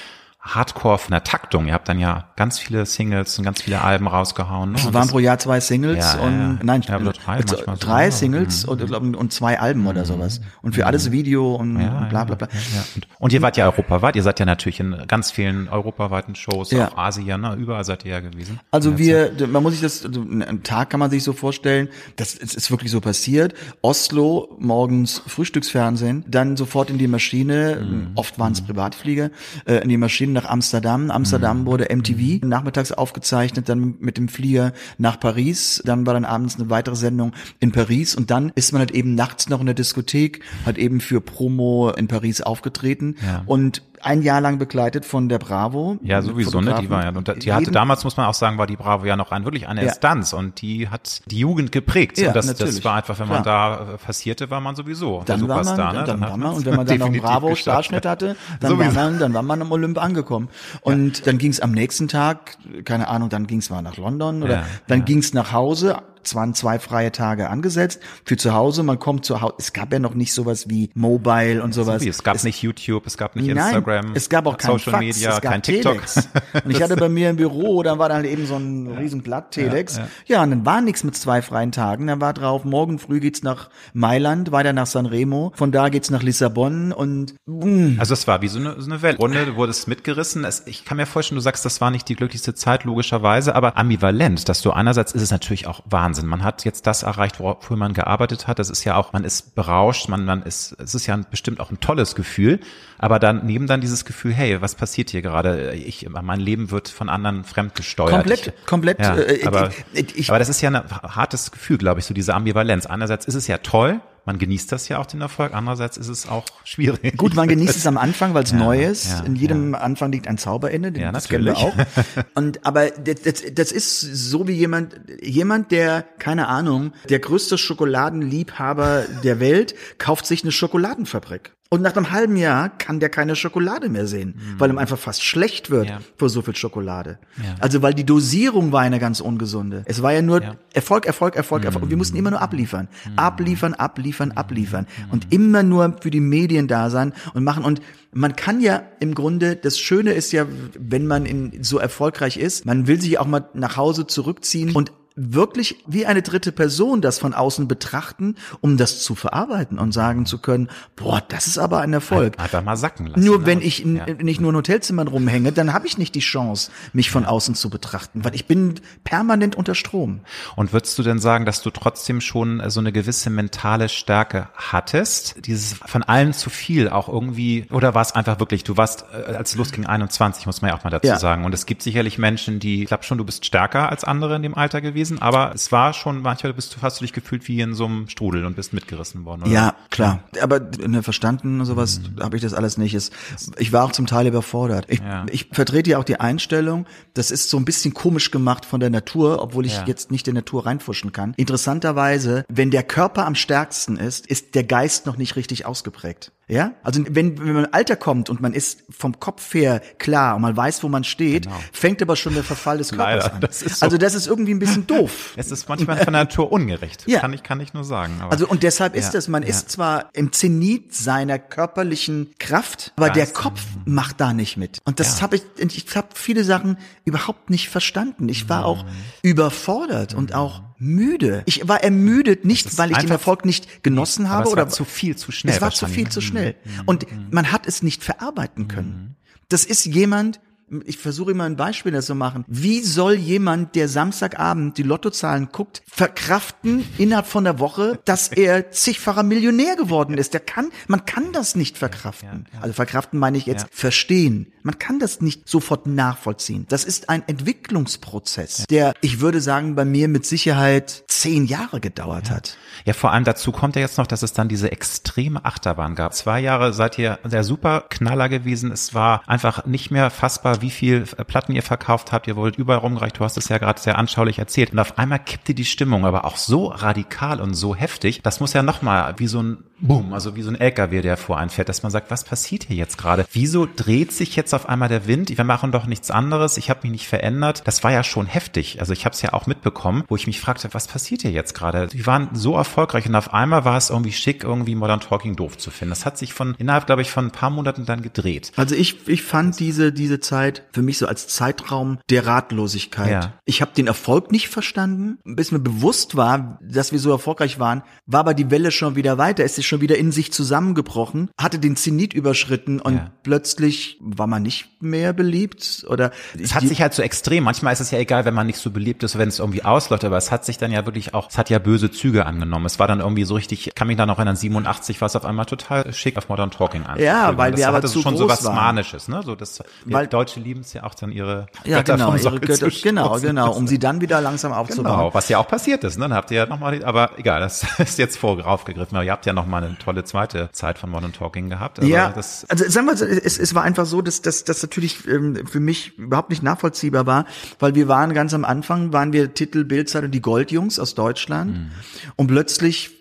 Hardcore von der Taktung. Ihr habt dann ja ganz viele Singles und ganz viele Alben rausgehauen. Ne? Es waren pro Jahr zwei Singles ja, und ja, nein, ja, drei, drei so, Singles mhm. und, und zwei Alben mhm. oder sowas. Und für mhm. alles Video und, und bla bla bla. Und, und, ihr wart ja europaweit, ihr seid ja natürlich in ganz vielen europaweiten Shows, ja. auch Asien, ne? überall seid ihr ja gewesen. Also wir, man muss sich das, einen Tag kann man sich so vorstellen, das ist, ist wirklich so passiert. Oslo, morgens Frühstücksfernsehen, dann sofort in die Maschine, mhm. oft waren es mhm. Privatflieger, äh, in die Maschine nach Amsterdam. Amsterdam mhm. wurde MTV nachmittags aufgezeichnet, dann mit dem Flieger nach Paris. Dann war dann abends eine weitere Sendung in Paris und dann ist man halt eben nachts noch in der Diskothek, hat eben für Promo in Paris aufgetreten ja. und ein Jahr lang begleitet von der Bravo. Ja, sowieso, ne? Die war ja, und die hatte damals, muss man auch sagen, war die Bravo ja noch ein, wirklich eine ja. Instanz und die hat die Jugend geprägt. Ja, und das, natürlich. das war einfach, wenn man Klar. da passierte, war man sowieso dann der Superstar, war man, ne? Dann, dann war man, und wenn man dann noch einen Bravo-Starschnitt hatte, dann war man, dann war man am Olymp angekommen. Und ja. dann ging es am nächsten Tag, keine Ahnung, dann ging es mal nach London oder dann ja. ging es nach Hause es waren zwei freie Tage angesetzt für zu Hause. Man kommt zu Hause. Es gab ja noch nicht sowas wie Mobile und sowas. Es gab es, nicht YouTube, es gab nicht nein, Instagram. Es gab auch kein Social Fax, Media, es gab kein TikTok. Telex. Und ich hatte bei mir im Büro, da war dann eben so ein riesen Blatt Telex. Ja, ja. ja, und dann war nichts mit zwei freien Tagen. Dann war drauf, morgen früh geht's nach Mailand, weiter nach Sanremo. Von da geht's nach Lissabon und. Mm. Also es war wie so eine, so eine Weltrunde, du wurdest mitgerissen. Es, ich kann mir vorstellen, du sagst, das war nicht die glücklichste Zeit, logischerweise, aber ambivalent, dass du einerseits ist es natürlich auch Wahnsinn. Man hat jetzt das erreicht, wofür man gearbeitet hat. Das ist ja auch, man ist berauscht, man, man ist, es ist ja bestimmt auch ein tolles Gefühl, aber dann neben dann dieses Gefühl, hey, was passiert hier gerade? Ich, mein Leben wird von anderen fremdgesteuert. Komplett, ich, komplett. Ja, äh, aber, ich, aber das ist ja ein hartes Gefühl, glaube ich, so diese Ambivalenz. Einerseits ist es ja toll, man genießt das ja auch den Erfolg. Andererseits ist es auch schwierig. Gut, man genießt es am Anfang, weil es Ja, neu ist. ja, In jedem ja. Anfang liegt ein Zauberende, den Ja, das kennen wir auch. natürlich. Und aber das, das, das ist so wie jemand, jemand, der keine Ahnung, der größte Schokoladenliebhaber der Welt kauft sich eine Schokoladenfabrik. Und nach einem halben Jahr kann der keine Schokolade mehr sehen, weil ihm einfach fast schlecht wird Mhm. Ja. vor so viel Schokolade. Ja. Also weil die Dosierung war eine ganz ungesunde. Es war ja nur Ja. Mhm. Erfolg, Erfolg, Erfolg, Erfolg. Und wir mussten immer nur abliefern. Abliefern, abliefern, abliefern. Und immer nur für die Medien da sein und machen. Und man kann ja im Grunde, das Schöne ist ja, wenn man in, so erfolgreich ist, man will sich auch mal nach Hause zurückziehen und wirklich wie eine dritte Person das von außen betrachten, um das zu verarbeiten und sagen zu können, boah, das ist aber ein Erfolg. Einfach mal sacken lassen. Nur ne? wenn ich Ja. nicht nur in Hotelzimmern rumhänge, dann habe ich nicht die Chance, mich von außen zu betrachten, weil ich bin permanent unter Strom. Und würdest du denn sagen, dass du trotzdem schon äh, so eine gewisse mentale Stärke hattest? Dieses von allem zu viel auch irgendwie, oder war es einfach wirklich, du warst, äh, als es losging, 21, muss man ja auch mal dazu Ja. sagen. Und es gibt sicherlich Menschen, die, ich glaube schon, du bist stärker als andere in dem Alter gewesen, aber es war schon, manchmal bist du, hast du dich gefühlt wie in so einem Strudel und bist mitgerissen worden, oder? Ja, klar. Aber ne, verstanden und sowas habe ich das alles nicht. Es, ich war auch zum Teil überfordert. Ich, Ja. ich vertrete ja auch die Einstellung, das ist so ein bisschen komisch gemacht von der Natur, obwohl ich Ja. jetzt nicht der Natur reinfuschen kann. Interessanterweise, wenn der Körper am stärksten ist, ist der Geist noch nicht richtig ausgeprägt. Ja? Also wenn, wenn man im Alter kommt und man ist vom Kopf her klar und man weiß, wo man steht, Genau. fängt aber schon der Verfall des Körpers Leider, an. das ist so. Also das ist irgendwie ein bisschen doof. Es ist manchmal von der Natur ungerecht. Ja. Kann ich, kann ich nur sagen. Aber Also und deshalb ist Ja, es, man ja. ist zwar im Zenit seiner körperlichen Kraft, aber der Geist. Kopf macht da nicht mit. Und das Ja. habe ich, ich habe viele Sachen überhaupt nicht verstanden. Ich war auch Mhm. überfordert und auch müde. Ich war ermüdet nicht, weil ich den Erfolg nicht genossen aber habe oder war zu viel, zu schnell Es war zu viel, zu schnell. Und man hat es nicht verarbeiten können. Das ist jemand, ich versuche immer ein Beispiel das zu machen. Wie soll jemand, der Samstagabend die Lottozahlen guckt, verkraften innerhalb von der Woche, dass er zigfacher Millionär geworden ist? Der kann, man kann das nicht verkraften. Also verkraften meine ich jetzt Ja. verstehen. Man kann das nicht sofort nachvollziehen. Das ist ein Entwicklungsprozess, der, ich würde sagen, bei mir mit Sicherheit zehn Jahre gedauert hat. Ja, vor allem dazu kommt ja jetzt noch, dass es dann diese extreme Achterbahn gab. Zwei Jahre seid ihr der super Knaller gewesen. Es war einfach nicht mehr fassbar, wie viel äh, Platten ihr verkauft habt. Ihr wurdet überall rumgereicht. Du hast es ja gerade sehr anschaulich erzählt. Und auf einmal kippte die Stimmung, aber auch so radikal und so heftig. Das muss ja nochmal wie so ein Boom, also wie so ein LKW, der vor einfährt, dass man sagt, was passiert hier jetzt gerade? Wieso dreht sich jetzt auf einmal der Wind? Wir machen doch nichts anderes. Ich habe mich nicht verändert. Das war ja schon heftig. Also ich habe es ja auch mitbekommen, wo ich mich fragte, was passiert hier jetzt gerade? Die waren so erfolgreich und auf einmal war es irgendwie schick, irgendwie Modern Talking doof zu finden. Das hat sich von innerhalb, glaube ich, von ein paar Monaten dann gedreht. Also ich, ich fand diese, diese Zeit für mich so als Zeitraum der Ratlosigkeit. Ja. Ich habe den Erfolg nicht verstanden, bis mir bewusst war, dass wir so erfolgreich waren, war aber die Welle schon wieder weiter, es ist schon wieder in sich zusammengebrochen, hatte den Zenit überschritten und Ja. plötzlich war man nicht mehr beliebt oder Es hat sich halt so extrem. Manchmal ist es ja egal, wenn man nicht so beliebt ist, wenn es irgendwie ausläuft, aber es hat sich dann ja wirklich auch, es hat ja böse Züge angenommen. Es war dann irgendwie so richtig, ich kann mich da noch erinnern, 87 war es auf einmal total schick auf Modern Talking an. Ja, weil das wir aber zu schon so groß was waren. Manisches, ne? So das, Weil- Deutsche lieben es ja auch dann ihre ja Götter genau, vom ihre Sockel Götter, zu genau, genau, um sie dann wieder langsam aufzubauen. Genau, was ja auch passiert ist, ne? Dann habt ihr ja nochmal, aber egal, das ist jetzt voraufgegriffen, aber ihr habt ja nochmal eine tolle zweite Zeit von Modern Talking gehabt. Also ja, also sagen wir, es, es war einfach so, dass dass das natürlich ähm, für mich überhaupt nicht nachvollziehbar war, weil wir waren ganz am Anfang, waren wir Titel Bildzeitung die Goldjungs aus Deutschland Mhm. und plötzlich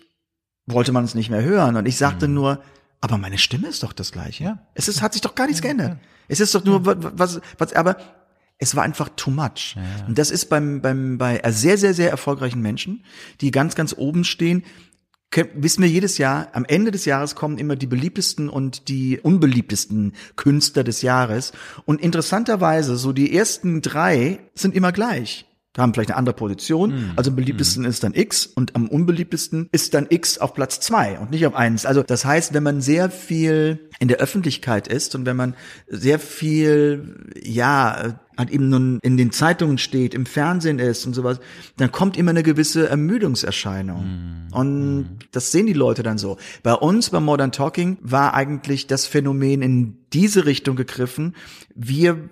wollte man es nicht mehr hören und ich Mhm. sagte nur, aber meine Stimme ist doch das gleiche. Ja. Es ist, hat sich doch gar nichts geändert. Es ist doch nur was, was, was aber Es war einfach too much. Ja. Und das ist beim, beim, bei sehr, sehr, sehr erfolgreichen Menschen, die ganz, ganz oben stehen, wissen wir jedes Jahr, am Ende des Jahres kommen immer die beliebtesten und die unbeliebtesten Künstler des Jahres. Und interessanterweise, so die ersten drei sind immer gleich haben vielleicht eine andere Position. Mm. Also am beliebtesten mm. ist dann X und am unbeliebtesten ist dann X auf Platz zwei und nicht auf eins. Also das heißt, wenn man sehr viel in der Öffentlichkeit ist und wenn man sehr viel, ja, halt eben nun in den Zeitungen steht, im Fernsehen ist und sowas, dann kommt immer eine gewisse Ermüdungserscheinung. Mm. Und mm. das sehen die Leute dann so. Bei uns, bei Modern Talking, war eigentlich das Phänomen in diese Richtung gegriffen. Wir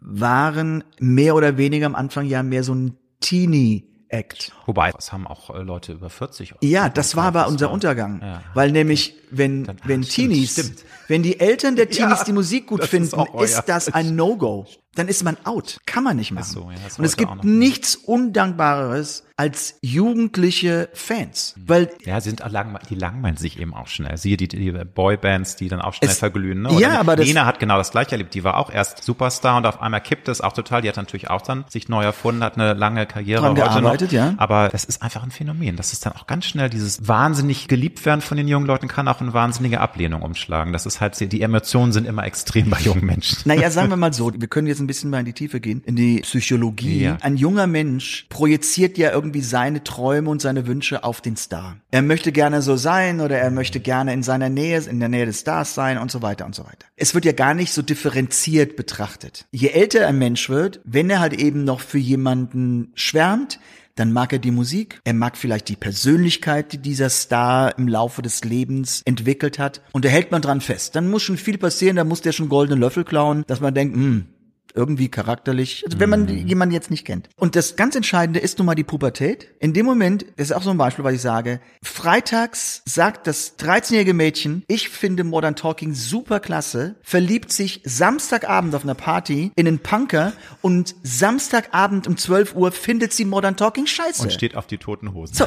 waren mehr oder weniger am Anfang ja mehr so ein Teenie Act. Wobei, es haben auch äh, Leute über 40. Ja, das war aber unser Untergang. Ja. Weil nämlich, wenn, Dann, wenn stimmt, Teenies, stimmt. Wenn die Eltern der Teenies ja, die Musik gut finden, ist, ist das ein No-Go. Dann ist man out. Kann man nicht machen. So, ja, Und es gibt nichts Undankbareres als jugendliche Fans. Mhm. Weil ja, sind lang, die langweilen sich eben auch schnell. Siehe die, die Boybands, die dann auch schnell es, verglühen. Ne? Oder ja, aber Nena hat genau das gleiche erlebt. Die war auch erst Superstar und auf einmal kippt es auch total. Die hat natürlich auch dann sich neu erfunden, hat eine lange Karriere Dran heute gearbeitet, noch. Ja. Aber das ist einfach ein Phänomen. Das ist dann auch ganz schnell dieses wahnsinnig geliebt werden von den jungen Leuten kann auch eine wahnsinnige Ablehnung umschlagen. Das ist halt die Emotionen sind immer extrem bei jungen Menschen. Naja, sagen wir mal so. Wir können jetzt ein bisschen mal in die Tiefe gehen, in die Psychologie. Ja. Ein junger Mensch projiziert ja irgendwie seine Träume und seine Wünsche auf den Star. Er möchte gerne so sein oder er möchte gerne in seiner Nähe, in der Nähe des Stars sein und so weiter und so weiter. Es wird ja gar nicht so differenziert betrachtet. Je älter ein Mensch wird, wenn er halt eben noch für jemanden schwärmt, dann mag er die Musik, er mag vielleicht die Persönlichkeit, die dieser Star im Laufe des Lebens entwickelt hat und da hält man dran fest. Dann muss schon viel passieren, da muss der schon goldene Löffel klauen, dass man denkt, hm, irgendwie charakterlich, also wenn man mhm. jemanden jetzt nicht kennt. Und das ganz Entscheidende ist nun mal die Pubertät. In dem Moment, das ist auch so ein Beispiel, was ich sage, freitags sagt das 13-jährige Mädchen, ich finde Modern Talking super klasse, verliebt sich Samstagabend auf einer Party in einen Punker und Samstagabend um 12 Uhr findet sie Modern Talking scheiße. Und steht auf die toten Hosen. So.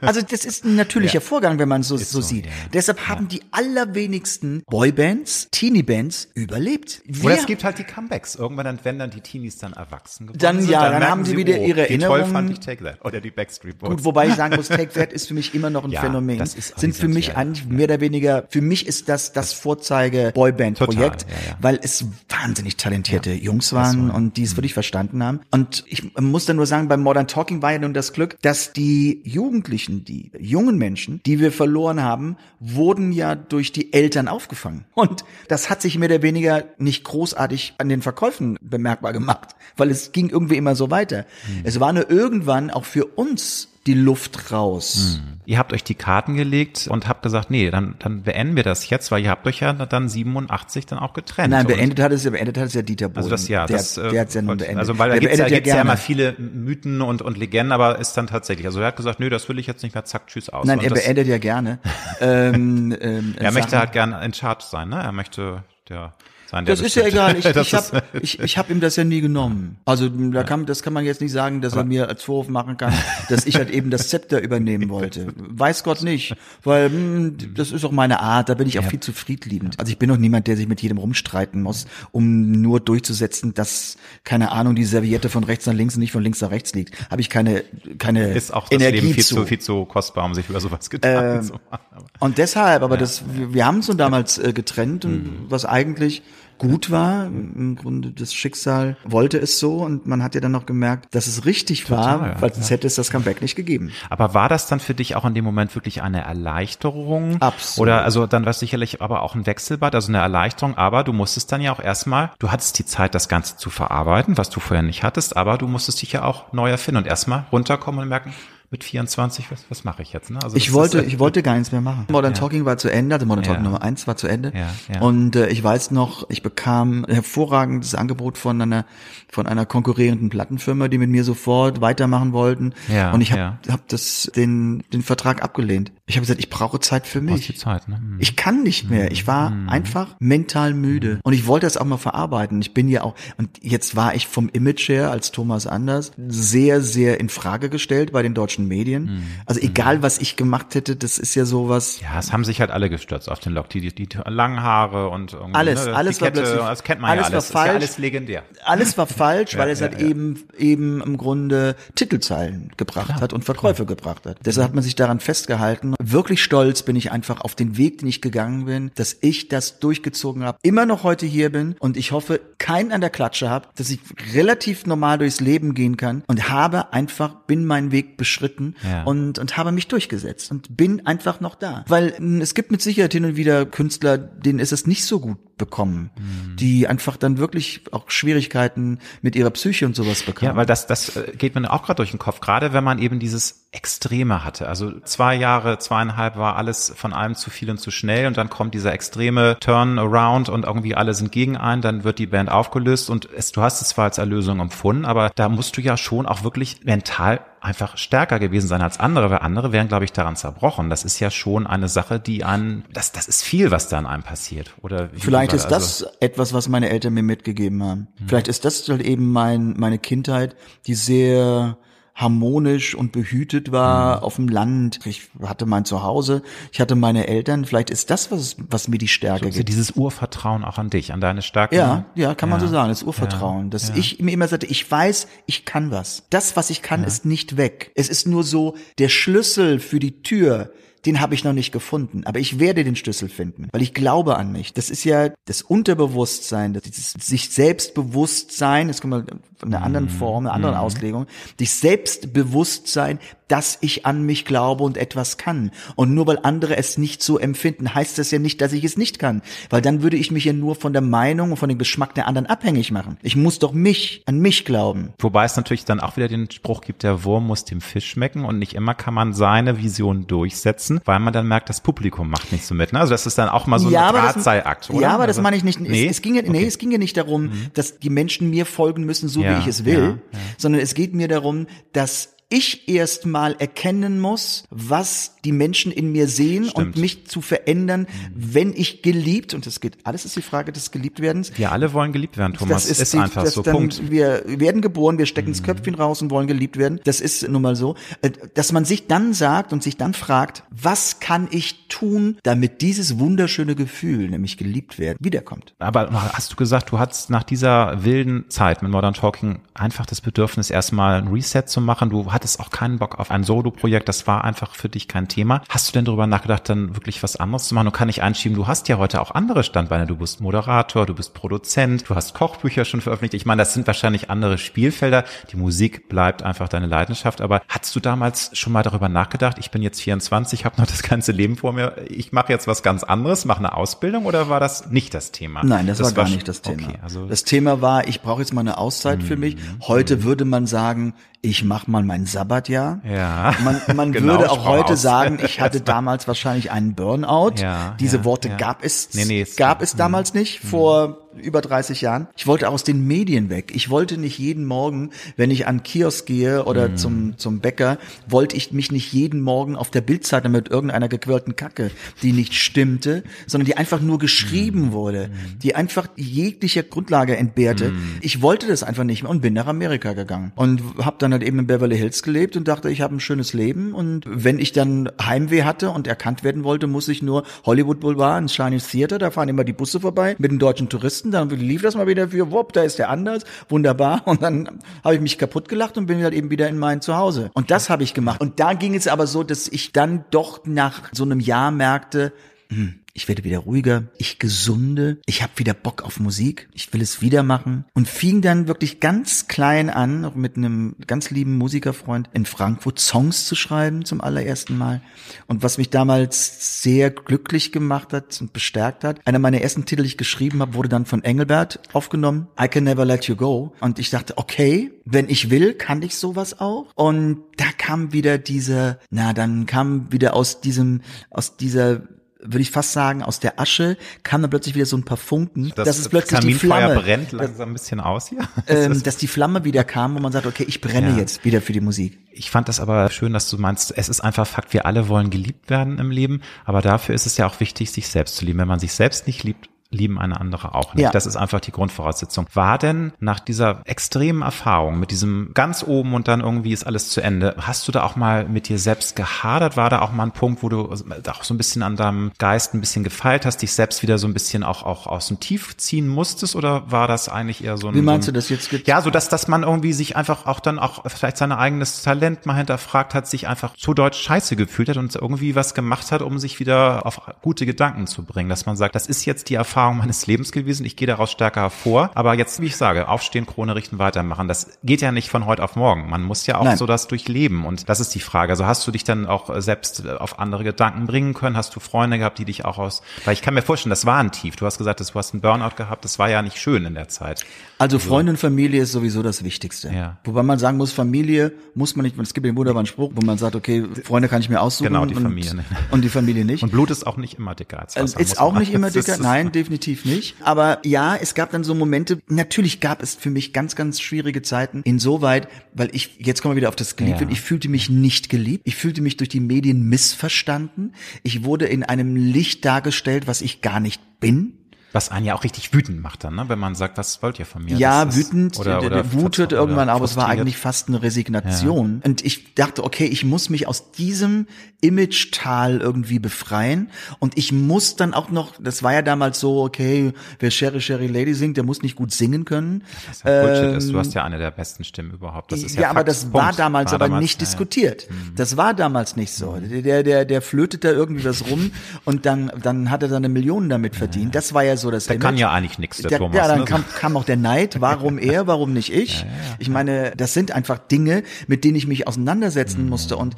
Also das ist ein natürlicher ja. Vorgang, wenn man so, so, so, sieht. Ja. Deshalb haben die allerwenigsten Boybands, Teenie-Bands überlebt. Oder es gibt halt die Comebacks irgendwann dann, wenn dann die Teenies dann erwachsen geworden dann, sind, ja, dann, dann haben sie wieder oh, ihre Erinnerungen. Toll fand ich Take That oder die Backstreet Boys. Gut, wobei ich sagen muss, Take That ist für mich immer noch ein ja, Phänomen. Das ist, sind für mich ja, eigentlich mehr oder weniger, für mich ist das das Vorzeige Boyband Projekt, ja, weil es wahnsinnig talentierte Jungs waren war, und die es wirklich verstanden haben. Und ich muss dann nur sagen, beim Modern Talking war ja nun das Glück, dass die Jugendlichen, die jungen Menschen, die wir verloren haben, wurden ja durch die Eltern aufgefangen. Und das hat sich mehr oder weniger nicht großartig an den Verkäufen Verkäufen bemerkbar gemacht, weil es ging irgendwie immer so weiter. Mhm. Es war nur irgendwann auch für uns die Luft raus. Hm. Ihr habt euch die Karten gelegt und habt gesagt, nee, dann, dann beenden wir das jetzt, weil ihr habt euch ja dann 87 dann auch getrennt. Nein, beendet hat es ja, beendet hat es ja Dieter Bohlen. Also das ja, der, das, der, der hat's ja nun beendet. Also weil da gibt es ja, gibt's ja immer viele Mythen und, und Legenden, aber ist dann tatsächlich, also er hat gesagt, nö, das will ich jetzt nicht mehr, zack, tschüss aus. Nein, und er beendet ja gerne. ähm, ähm, er möchte halt gerne in Charge sein, ne? Er möchte der sein. Das ist ja egal. Ich, ich habe ich, ich hab ihm das ja nie genommen. Also da kann, das kann man jetzt nicht sagen, dass er mir als Vorwurf machen kann, dass ich halt eben das Zepter übernehmen wollte. Weiß Gott nicht, weil mh, hm, das ist auch meine Art. Da bin ich auch viel zu friedliebend. Also ich bin doch niemand, der sich mit jedem rumstreiten muss, um nur durchzusetzen, dass keine Ahnung die Serviette von rechts nach links und nicht von links nach rechts liegt. Habe ich keine keine ist auch das Energie Leben viel zu. zu viel zu kostbar, um sich über sowas getan ähm, zu machen. Und deshalb, aber das wir, wir haben uns nun damals äh, getrennt und mhm. was eigentlich gut war. Im Grunde das Schicksal wollte es so und man hat ja dann noch gemerkt, dass es richtig Total, war, weil sonst ja. hätte es das Comeback nicht gegeben. Aber war das dann für dich auch in dem Moment wirklich eine Erleichterung? Absolut. Oder also dann war es sicherlich aber auch ein Wechselbad, also eine Erleichterung, aber du musstest dann ja auch erstmal, du hattest die Zeit, das Ganze zu verarbeiten, was du vorher nicht hattest, aber du musstest dich ja auch neu erfinden und erstmal runterkommen und merken, mit 24, was, was mache ich jetzt? Ne? Also ich wollte, ist, ich wollte gar nichts mehr machen. Modern ja. Talking war zu Ende, also Modern ja. Talking Nummer eins war zu Ende. Ja. Und äh, ich weiß noch, ich bekam ein hervorragendes Angebot von einer von einer konkurrierenden Plattenfirma, die mit mir sofort weitermachen wollten. Ja, und ich habe hab das den den Vertrag abgelehnt. Ich habe gesagt, ich brauche Zeit für mich. Die Zeit, ne? Mhm. Ich kann nicht mehr. Ich war mhm. einfach mental müde. Mhm. Und ich wollte das auch mal verarbeiten. Ich bin ja auch, und jetzt war ich vom Image her als Thomas Anders sehr, sehr in Frage gestellt bei den deutschen Medien. Mhm. Also egal, was ich gemacht hätte, das ist ja sowas. Ja, es haben sich halt alle gestürzt auf den Lock. Die, die, die langen Haare und irgendwie, alles, ne, alles die Kette, war plötzlich, das kennt man alles ja alles. War falsch. Ist ja alles legendär. Alles war falsch, weil Ja, es halt ja. eben, eben im Grunde Titelzeilen gebracht hat und Verkäufe gebracht hat. Deshalb hat man sich daran festgehalten. Wirklich stolz bin ich einfach auf den Weg, den ich gegangen bin, dass ich das durchgezogen habe, immer noch heute hier bin und ich hoffe, keinen an der Klatsche habe, dass ich relativ normal durchs Leben gehen kann und habe einfach, bin meinen Weg beschritten Ja. und, und habe mich durchgesetzt und bin einfach noch da. Weil mh, es gibt mit Sicherheit hin und wieder Künstler, denen ist es nicht so gut bekommen, Mhm. die einfach dann wirklich auch Schwierigkeiten mit ihrer Psyche und sowas bekommen. Ja, weil das, das äh, geht mir auch gerade durch den Kopf, gerade wenn man eben dieses Extreme hatte. Also zwei Jahre, zweieinhalb war alles von allem zu viel und zu schnell und dann kommt dieser extreme Turnaround und irgendwie alle sind gegen einen, dann wird die Band aufgelöst und es, du hast es zwar als Erlösung empfunden, aber da musst du ja schon auch wirklich mental einfach stärker gewesen sein als andere, weil andere wären, glaube ich, daran zerbrochen. Das ist ja schon eine Sache, die an, das, das ist viel, was da an einem passiert. Oder Vielleicht ist also- das etwas, was meine Eltern mir mitgegeben haben. Vielleicht ist das halt eben mein, meine Kindheit, die sehr harmonisch und behütet war auf dem Land. Ich hatte mein Zuhause, ich hatte meine Eltern. Vielleicht ist das, was, was mir die Stärke also gibt. dieses Urvertrauen auch an dich, an deine Stärke. Ja, ja, kann man Ja. so sagen, das Urvertrauen, dass ich mir immer sagte, ich weiß, ich kann was. Das, was ich kann, ist nicht weg. Es ist nur so, der Schlüssel für die Tür, den habe ich noch nicht gefunden, aber ich werde den Schlüssel finden, weil ich glaube an mich. Das ist ja das Unterbewusstsein, das dieses sich Selbstbewusstsein, das kann man von einer anderen Form, einer anderen Auslegung, dich Selbstbewusstsein, dass ich an mich glaube und etwas kann. Und nur weil andere es nicht so empfinden, heißt das ja nicht, dass ich es nicht kann. Weil dann würde ich mich ja nur von der Meinung und von dem Geschmack der anderen abhängig machen. Ich muss doch mich, an mich glauben. Wobei es natürlich dann auch wieder den Spruch gibt, der Wurm muss dem Fisch schmecken und nicht immer kann man seine Vision durchsetzen, weil man dann merkt, das Publikum macht nicht so mit. Ne? Also das ist dann auch mal so ein aber das- Drahtseilakt, oder? Ja, aber das also, meine ich nicht. Nee? Es, es ging ja, nee, Okay. Mhm. es ging ja nicht darum, dass die Menschen mir folgen müssen, so Ja, wie ich es will, ja, ja. sondern es geht mir darum, dass ich erstmal erkennen muss, was die Menschen in mir sehen Stimmt. Mhm. und mich zu verändern, wenn ich geliebt, und das geht, alles ist die Frage des Geliebtwerdens, Wir alle wollen geliebt werden, Thomas. das ist, ist die, einfach das so. dann, Punkt. Mhm. Wir werden geboren, wir stecken das Köpfchen raus und wollen geliebt werden. Das ist nun mal so. Äh, Dass man sich dann sagt und sich dann fragt, was kann ich tun, damit dieses wunderschöne Gefühl, nämlich geliebt werden, wiederkommt. Aber hast du gesagt, du hattest nach dieser wilden Zeit mit Modern Talking einfach das Bedürfnis, erstmal ein Reset zu machen. Du hattest auch keinen Bock auf ein Solo-Projekt. Das war einfach für dich kein Thema. Hast du denn darüber nachgedacht, dann wirklich was anderes zu machen? Du kann ich einschieben, du hast ja heute auch andere Standbeine. Du bist Moderator, du bist Produzent, du hast Kochbücher schon veröffentlicht. Ich meine, das sind wahrscheinlich andere Spielfelder. Die Musik bleibt einfach deine Leidenschaft. Aber hattest du damals schon mal darüber nachgedacht? Ich bin jetzt 24, habe noch das ganze Leben vor mir. Ich mache jetzt was ganz anderes, mache eine Ausbildung oder war das nicht das Thema? Nein, das, war gar nicht das Thema. Okay, also das Thema war, ich brauche jetzt mal eine Auszeit für mich. Heute würde man sagen, ich mache mal mein Sabbatjahr. Ja. Man, man Genau, würde auch heute aus. sagen, ich hatte damals wahrscheinlich einen Burnout. Ja, Diese ja, Worte ja. gab es, Nee, nee, es- gab es damals nicht vor über 30 Jahren. Ich wollte aus den Medien weg. Ich wollte nicht jeden Morgen, wenn ich an Kiosk gehe oder zum, zum Bäcker, wollte ich mich nicht jeden Morgen auf der Bildzeitung mit irgendeiner gequirlten Kacke, die nicht stimmte, sondern die einfach nur geschrieben wurde, die einfach jeglicher Grundlage entbehrte. Ich wollte das einfach nicht mehr und bin nach Amerika gegangen und habe dann halt eben in Beverly Hills gelebt und dachte, ich habe ein schönes Leben und wenn ich dann Heimweh hatte und erkannt werden wollte, muss ich nur Hollywood Boulevard ins Chinese Theater, da fahren immer die Busse vorbei mit den deutschen Touristen, dann lief das mal wieder für, wupp, da ist der anders, wunderbar. Und dann habe ich mich kaputt gelacht und bin halt eben wieder in mein Zuhause. Und das habe ich gemacht. Und da ging es aber so, dass ich dann doch nach so einem Jahr merkte, hm, ich werde wieder ruhiger, ich gesunde, ich habe wieder Bock auf Musik, ich will es wieder machen. Und fing dann wirklich ganz klein an, auch mit einem ganz lieben Musikerfreund in Frankfurt Songs zu schreiben zum allerersten Mal. Und was mich damals sehr glücklich gemacht hat und bestärkt hat. Einer meiner ersten Titel, die ich geschrieben habe, wurde dann von Engelbert aufgenommen, I Can Never Let You Go. Und ich dachte, okay, wenn ich will, kann ich sowas auch. Und da kam wieder diese, na, dann kam wieder aus diesem, aus dieser würde ich fast sagen, aus der Asche kam dann plötzlich wieder so ein paar Funken. Das, dass es plötzlich die Kaminfeuer Flamme, brennt langsam ein bisschen aus hier. ähm, dass die Flamme wieder kam und man sagt, okay, ich brenne Ja. jetzt wieder für die Musik. Ich fand das aber schön, dass du meinst, es ist einfach Fakt, wir alle wollen geliebt werden im Leben, aber dafür ist es ja auch wichtig, sich selbst zu lieben. Wenn man sich selbst nicht liebt, lieben eine andere auch nicht. Ja. Das ist einfach die Grundvoraussetzung. War denn nach dieser extremen Erfahrung mit diesem ganz oben und dann irgendwie ist alles zu Ende, hast du da auch mal mit dir selbst gehadert? War da auch mal ein Punkt, wo du auch so ein bisschen an deinem Geist ein bisschen gefeilt hast, dich selbst wieder so ein bisschen auch, auch aus dem Tief ziehen musstest oder war das eigentlich eher so ein Wie meinst so ein, du das jetzt? ja, so dass, dass man irgendwie sich einfach auch dann auch vielleicht sein eigenes Talent mal hinterfragt hat, sich einfach zu deutsch scheiße gefühlt hat und irgendwie was gemacht hat, um sich wieder auf gute Gedanken zu bringen. Dass man sagt, das ist jetzt die Erfahrung meines Lebens gewesen, ich gehe daraus stärker hervor. Aber jetzt, wie ich sage, aufstehen, Krone richten, weitermachen. Das geht ja nicht von heute auf morgen. Man muss ja auch Nein. so das durchleben. Und das ist die Frage. Also hast du dich dann auch selbst auf andere Gedanken bringen können? Hast du Freunde gehabt, die dich auch aus, weil ich kann mir vorstellen, das war ein Tief. Du hast gesagt, du hast einen Burnout gehabt. Das war ja nicht schön in der Zeit. Also Freunde und Familie ist sowieso das Wichtigste. Ja. Wobei man sagen muss, Familie muss man nicht, es gibt den wunderbaren Spruch, wo man sagt, okay, Freunde kann ich mir aussuchen. Genau, die und, Familie nicht. Und die Familie nicht. Und Blut ist auch nicht immer dicker als Also Wasser. ist auch nicht immer dicker, nein, definitiv nicht. Aber ja, es gab dann so Momente, natürlich gab es für mich ganz, ganz schwierige Zeiten, insoweit, weil ich, jetzt kommen wir wieder auf das Geliebt Ja. ich fühlte mich nicht geliebt, ich fühlte mich durch die Medien missverstanden, ich wurde in einem Licht dargestellt, was ich gar nicht bin. Was einen ja auch richtig wütend macht dann, ne? wenn man sagt, was wollt ihr von mir? Ja, Das wütend, oder, der- oder der wutet irgendwann, aber es war eigentlich fast eine Resignation. Und ich dachte, okay, ich muss mich aus diesem Image-Tal irgendwie befreien. Und ich muss dann auch noch, das war ja damals so, okay, wer Sherry Sherry Lady singt, der muss nicht gut singen können. Was ja Bullshit ist. Du hast ja eine der besten Stimmen überhaupt. Das ist ja, ja, aber das war damals aber damals, nicht ja, Mhm. ja. diskutiert. Das war damals nicht so. Der, der, der flötet da irgendwie was rum und dann, dann hat er seine Millionen damit verdient. Das war ja so das Der kann ja eigentlich nichts, der, der, Thomas. ja, dann ne? kam, kam auch der Neid. Warum er, warum nicht ich? Ich meine, das sind einfach Dinge, mit denen ich mich auseinandersetzen Mhm. musste. Und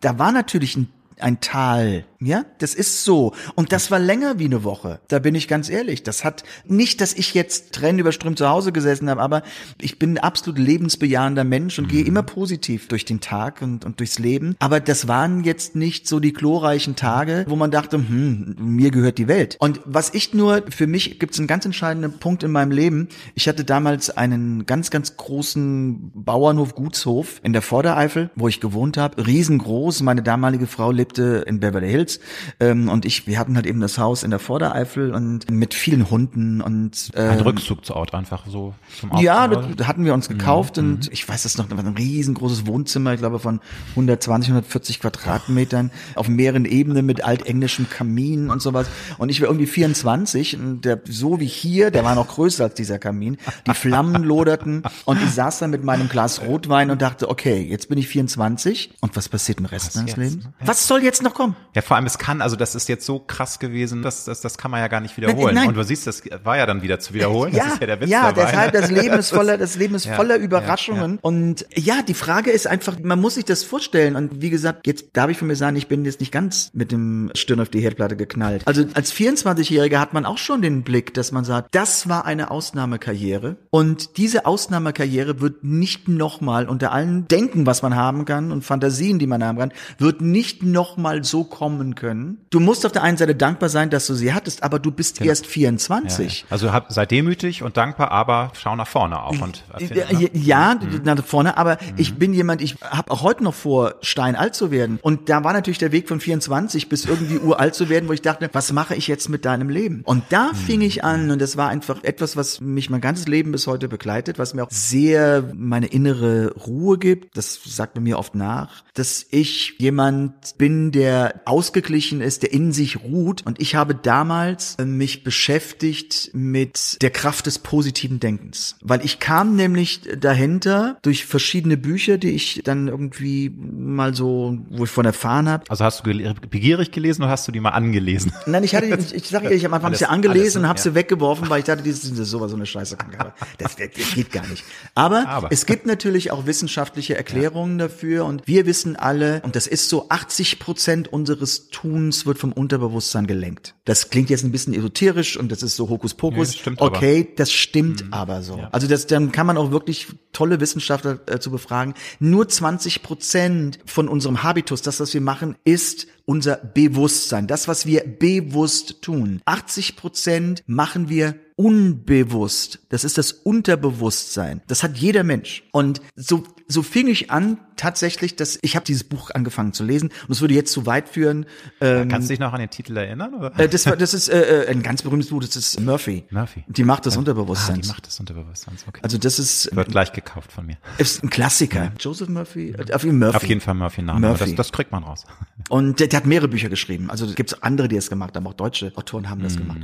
da war natürlich ein, ein Tal. Ja, das ist so. Und das war länger wie eine Woche. Da bin ich ganz ehrlich. Das hat nicht, dass ich jetzt tränenüberströmt zu Hause gesessen habe, aber ich bin ein absolut lebensbejahender Mensch und gehe Mhm. immer positiv durch den Tag und, und durchs Leben. Aber das waren jetzt nicht so die glorreichen Tage, wo man dachte, hm, mir gehört die Welt. Und was ich nur, für mich gibt es einen ganz entscheidenden Punkt in meinem Leben. Ich hatte damals einen ganz, ganz großen Bauernhof, Gutshof in der Vordereifel, wo ich gewohnt habe. Riesengroß. Meine damalige Frau lebte in Beverly Hills. Ähm, und ich, wir hatten halt eben das Haus in der Vordereifel und mit vielen Hunden und Ein ähm, Rückzugsort einfach so zum ja, Aufbau. das, da hatten wir uns gekauft Mhm. und ich weiß das noch, ein riesengroßes Wohnzimmer, ich glaube von 120, 140 Quadratmetern auf mehreren Ebenen mit altenglischem Kamin und sowas. Und ich war irgendwie 24 und der, so wie hier, der war noch größer als dieser Kamin. Die Flammen loderten und ich saß dann mit meinem Glas Rotwein und dachte, okay, jetzt bin ich 24 und was passiert im Rest Was meines jetzt? Lebens? Was soll jetzt noch kommen? Ja, vor allem, es kann, also das ist jetzt so krass gewesen, das, das, das kann man ja gar nicht wiederholen. Nein. Und du siehst, das war ja dann wieder zu wiederholen. Ja, das ist ja der Witz ja dabei. deshalb, das Leben ist voller, das Leben ist Ja, voller ja, Überraschungen. Und ja, die Frage ist einfach, man muss sich das vorstellen. Und wie gesagt, jetzt darf ich von mir sagen, ich bin jetzt nicht ganz mit dem Stirn auf die Herdplatte geknallt. Also als 24-Jähriger hat man auch schon den Blick, dass man sagt, das war eine Ausnahmekarriere. Und diese Ausnahmekarriere wird nicht nochmal unter allen Denken, was man haben kann und Fantasien, die man haben kann, wird nicht nochmal so kommen können. Du musst auf der einen Seite dankbar sein, dass du sie hattest, aber du bist erst Ja, 24. ja. Also hab, sei demütig und dankbar, aber schau nach vorne auch. Und Ja, ja, Mhm. nach vorne, aber ich bin jemand, ich habe auch heute noch vor, steinalt zu werden. Und da war natürlich der Weg von 24 bis irgendwie uralt zu werden, wo ich dachte, was mache ich jetzt mit deinem Leben? Und da fing ich an und das war einfach etwas, was mich mein ganzes Leben bis heute begleitet, was mir auch sehr meine innere Ruhe gibt. Das sagt man mir oft nach, dass ich jemand bin, der ausgeglichen ist, der in sich ruht. Und ich habe damals äh, mich beschäftigt mit der Kraft des positiven Denkens. Weil ich kam nämlich dahinter durch verschiedene Bücher, die ich dann irgendwie mal so, wo ich von erfahren habe. Also hast du begierig gelesen oder hast du die mal angelesen? Nein, ich hatte, ich, ich sage ja, ich habe einfach sie angelesen und habe sie Ja. weggeworfen, weil ich dachte, das ist sowas so eine Scheiße. Das, das, das geht gar nicht. Aber, Aber. es gibt natürlich auch wissenschaftliche Erklärungen dafür und wir wissen alle, und das ist so 80 Prozent unseres Tuns wird vom Unterbewusstsein gelenkt. Das klingt jetzt ein bisschen esoterisch und das ist so Hokuspokus. Nee, das okay, aber. das stimmt mhm. aber so. Ja. Also das, dann kann man auch wirklich tolle Wissenschaftler äh, zu befragen. Nur 20 Prozent von unserem Habitus, das, was wir machen, ist unser Bewusstsein. Das, was wir bewusst tun. 80 Prozent machen wir unbewusst. Das ist das Unterbewusstsein. Das hat jeder Mensch. Und so, so fing ich an, tatsächlich, dass ich habe dieses Buch angefangen zu lesen und es würde jetzt zu weit führen. Ähm, Kannst du dich noch an den Titel erinnern? Oder? Äh, das, war, das ist äh, äh, ein ganz berühmtes Buch, das ist Murphy. Murphy. Die Macht des Unterbewusstseins. Ah, die Macht des Unterbewusstseins, okay. Also das ist... Wird gleich gekauft von mir. Ist ein Klassiker. Ja. Joseph Murphy? Äh, auf jeden, Murphy. Auf jeden Fall Murphy-Name. Murphy. Das, das kriegt man raus. Und der, der hat mehrere Bücher geschrieben. Also gibt es andere, die es gemacht haben. Auch deutsche Autoren haben das mhm. gemacht.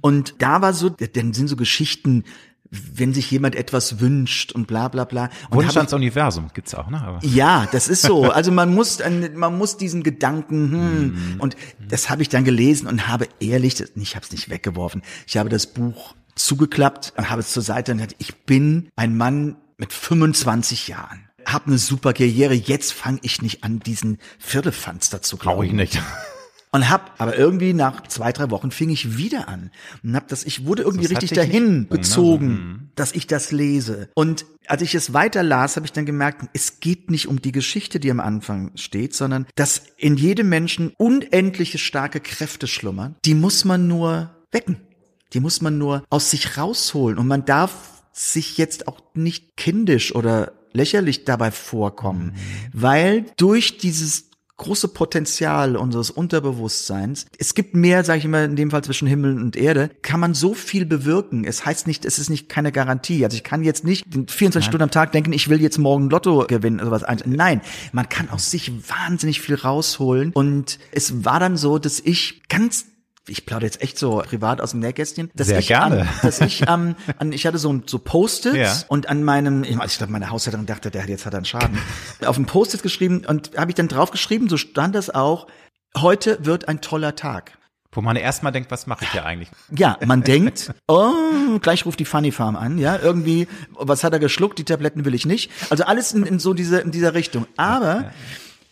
Und da war so, dann sind so Geschichten, wenn sich jemand etwas wünscht und bla bla bla. Und Wunsch ans Universum gibt's auch, ne? Aber. Ja, das ist so. Also man muss, man muss diesen Gedanken, hm, mm. und das habe ich dann gelesen und habe ehrlich, ich habe es nicht weggeworfen. Ich habe das Buch zugeklappt und habe es zur Seite und gesagt, ich bin ein Mann mit 25 Jahren. Hab eine super Karriere, jetzt fange ich nicht an, diesen Viertelfanz dazu glauben. Brauche ich nicht. Und hab, aber irgendwie nach zwei, drei Wochen fing ich wieder an und hab das, ich wurde irgendwie das richtig dahin gezogen, mhm. dass ich das lese. Und als ich es weiter las, habe ich dann gemerkt, es geht nicht um die Geschichte, die am Anfang steht, sondern dass in jedem Menschen unendliche starke Kräfte schlummern. Die muss man nur wecken. Die muss man nur aus sich rausholen. Und man darf sich jetzt auch nicht kindisch oder lächerlich dabei vorkommen, mhm. weil durch dieses große Potenzial unseres Unterbewusstseins. Es gibt mehr, sage ich immer, in dem Fall zwischen Himmel und Erde, kann man so viel bewirken. Es heißt nicht, es ist nicht keine Garantie. Also ich kann jetzt nicht 24 Nein. Stunden am Tag denken, ich will jetzt morgen Lotto gewinnen oder was. Nein, man kann aus sich wahnsinnig viel rausholen. Und es war dann so, dass ich ganz ich plaudere jetzt echt so privat aus dem Nähkästchen, dass Sehr ich, gerne. An, dass ich ähm, an, ich hatte so so Post-its ja. und an meinem, ich, ich glaube, meine Haushälterin dachte, der hat jetzt hat einen Schaden, auf dem Post-it geschrieben und habe ich dann drauf geschrieben, so stand das auch, heute wird ein toller Tag. Wo man erstmal denkt, was mache ich hier eigentlich? Ja, man denkt, oh, gleich ruft die Funny Farm an, ja, irgendwie, was hat er geschluckt, die Tabletten will ich nicht. Also alles in, in so diese, in dieser Richtung. Aber ja, ja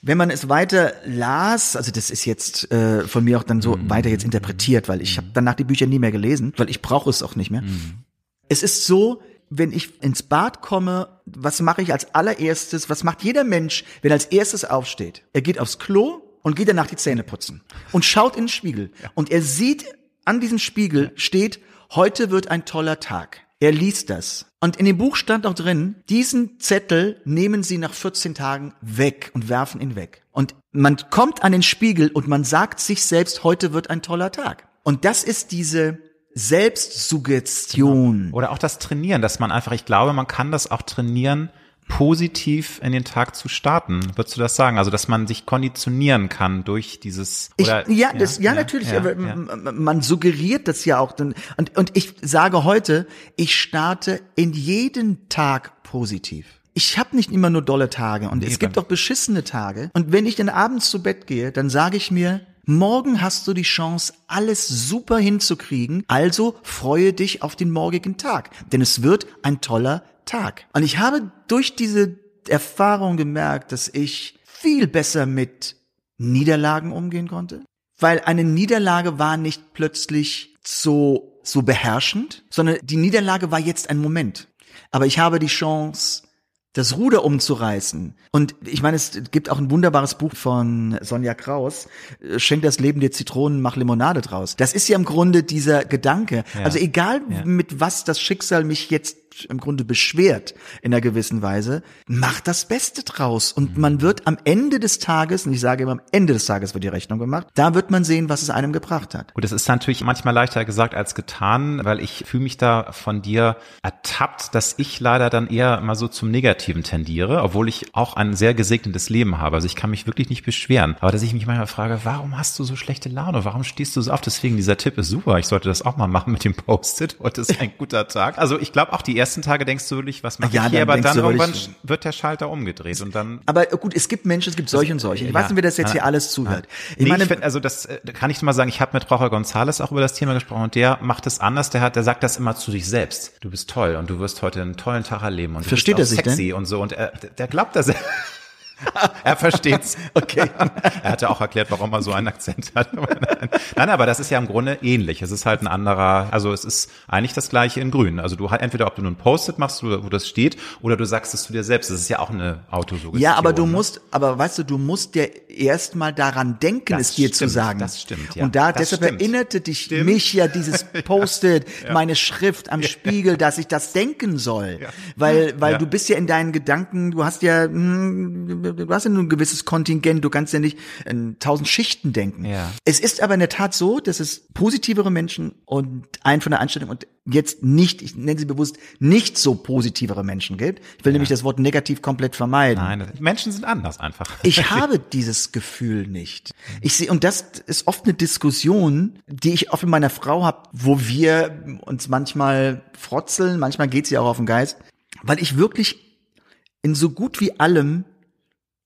wenn man es weiter las, also das ist jetzt äh, von mir auch dann so mhm. weiter jetzt interpretiert, weil ich habe danach die Bücher nie mehr gelesen, weil ich brauche es auch nicht mehr. Mhm. Es ist so, wenn ich ins Bad komme, was mache ich als allererstes? Was macht jeder Mensch, wenn er als erstes aufsteht? Er geht aufs Klo und geht danach die Zähne putzen und schaut in den Spiegel ja. und er sieht an diesem Spiegel steht, heute wird ein toller Tag. Er liest das. Und in dem Buch stand auch drin, diesen Zettel nehmen Sie nach 14 Tagen weg und werfen ihn weg. Und man kommt an den Spiegel und man sagt sich selbst, heute wird ein toller Tag. Und das ist diese Selbstsuggestion. Genau. Oder auch das Trainieren, dass man einfach, ich glaube, man kann das auch trainieren, positiv in den Tag zu starten. Würdest du das sagen? Also, dass man sich konditionieren kann durch dieses oder, ich, ja, ja, das, ja, ja natürlich, ja, aber man suggeriert das ja auch. Und, und ich sage heute, ich starte in jeden Tag positiv. Ich habe nicht immer nur dolle Tage und nee, es gibt auch beschissene Tage. Und wenn ich dann abends zu Bett gehe, dann sage ich mir, Morgen hast du die Chance, alles super hinzukriegen, also freue dich auf den morgigen Tag, denn es wird ein toller Tag. Und ich habe durch diese Erfahrung gemerkt, dass ich viel besser mit Niederlagen umgehen konnte, weil eine Niederlage war nicht plötzlich so, so beherrschend, sondern die Niederlage war jetzt ein Moment. Aber ich habe die Chance, das Ruder umzureißen. Und ich meine, es gibt auch ein wunderbares Buch von Sonja Kraus, Schenk das Leben dir Zitronen, mach Limonade draus. Das ist ja im Grunde dieser Gedanke. Ja. Also egal ja. mit was das Schicksal mich jetzt im Grunde beschwert in einer gewissen Weise, macht das Beste draus. Und mhm. man wird am Ende des Tages, und ich sage immer, am Ende des Tages wird die Rechnung gemacht, da wird man sehen, was es einem gebracht hat. Gut, das ist natürlich manchmal leichter gesagt als getan, weil ich fühle mich da von dir ertappt, dass ich leider dann eher mal so zum Negativen tendiere, obwohl ich auch ein sehr gesegnetes Leben habe. Also ich kann mich wirklich nicht beschweren. Aber dass ich mich manchmal frage, warum hast du so schlechte Laune? Warum stehst du so auf? Deswegen, dieser Tipp ist super. Ich sollte das auch mal machen mit dem Post-it. Heute ist ein guter Tag. Also ich glaube auch die ersten ersten Tage denkst du wirklich, was mache ja, ich hier, aber dann irgendwann wird der Schalter umgedreht und dann. Aber gut, es gibt Menschen, es gibt solche und solche. Ich weiß nicht, wer das jetzt hier alles zuhört. Ich nee, meine, ich find, also das äh, kann ich mal sagen, ich habe mit Roger González auch über das Thema gesprochen und der macht es anders, der hat, der sagt das immer zu sich selbst. Du bist toll und du wirst heute einen tollen Tag erleben und du Versteht bist auch sexy denn? und so und er, der glaubt das. er versteht's. Okay. er hatte auch erklärt, warum er so einen Akzent hat. Nein, aber das ist ja im Grunde ähnlich. Es ist halt ein anderer, also es ist eigentlich das gleiche in grün. Also du halt entweder, ob du nun Post-it machst, wo das steht, oder du sagst es zu dir selbst. Das ist ja auch eine Autosuggestion. Ja, aber du ne? musst, aber weißt du, du musst dir erstmal daran denken, das es dir stimmt, zu sagen. Das stimmt, ja. Und da, das deshalb stimmt. erinnerte dich stimmt. mich ja dieses Post-it, ja. meine Schrift am Spiegel, dass ich das denken soll. Ja. Weil, weil du bist ja in deinen Gedanken, du hast ja, hm, du hast ja nur ein gewisses Kontingent, du kannst ja nicht in tausend Schichten denken. Ja. Es ist aber in der Tat so, dass es positivere Menschen und ein von der Einstellung und jetzt nicht, ich nenne sie bewusst, nicht so positivere Menschen gibt. Ich will ja. nämlich das Wort negativ komplett vermeiden. Nein, Menschen sind anders einfach. Ich habe dieses Gefühl nicht. Ich sehe, und das ist oft eine Diskussion, die ich oft mit meiner Frau habe, wo wir uns manchmal frotzeln, manchmal geht sie auch auf den Geist, weil ich wirklich in so gut wie allem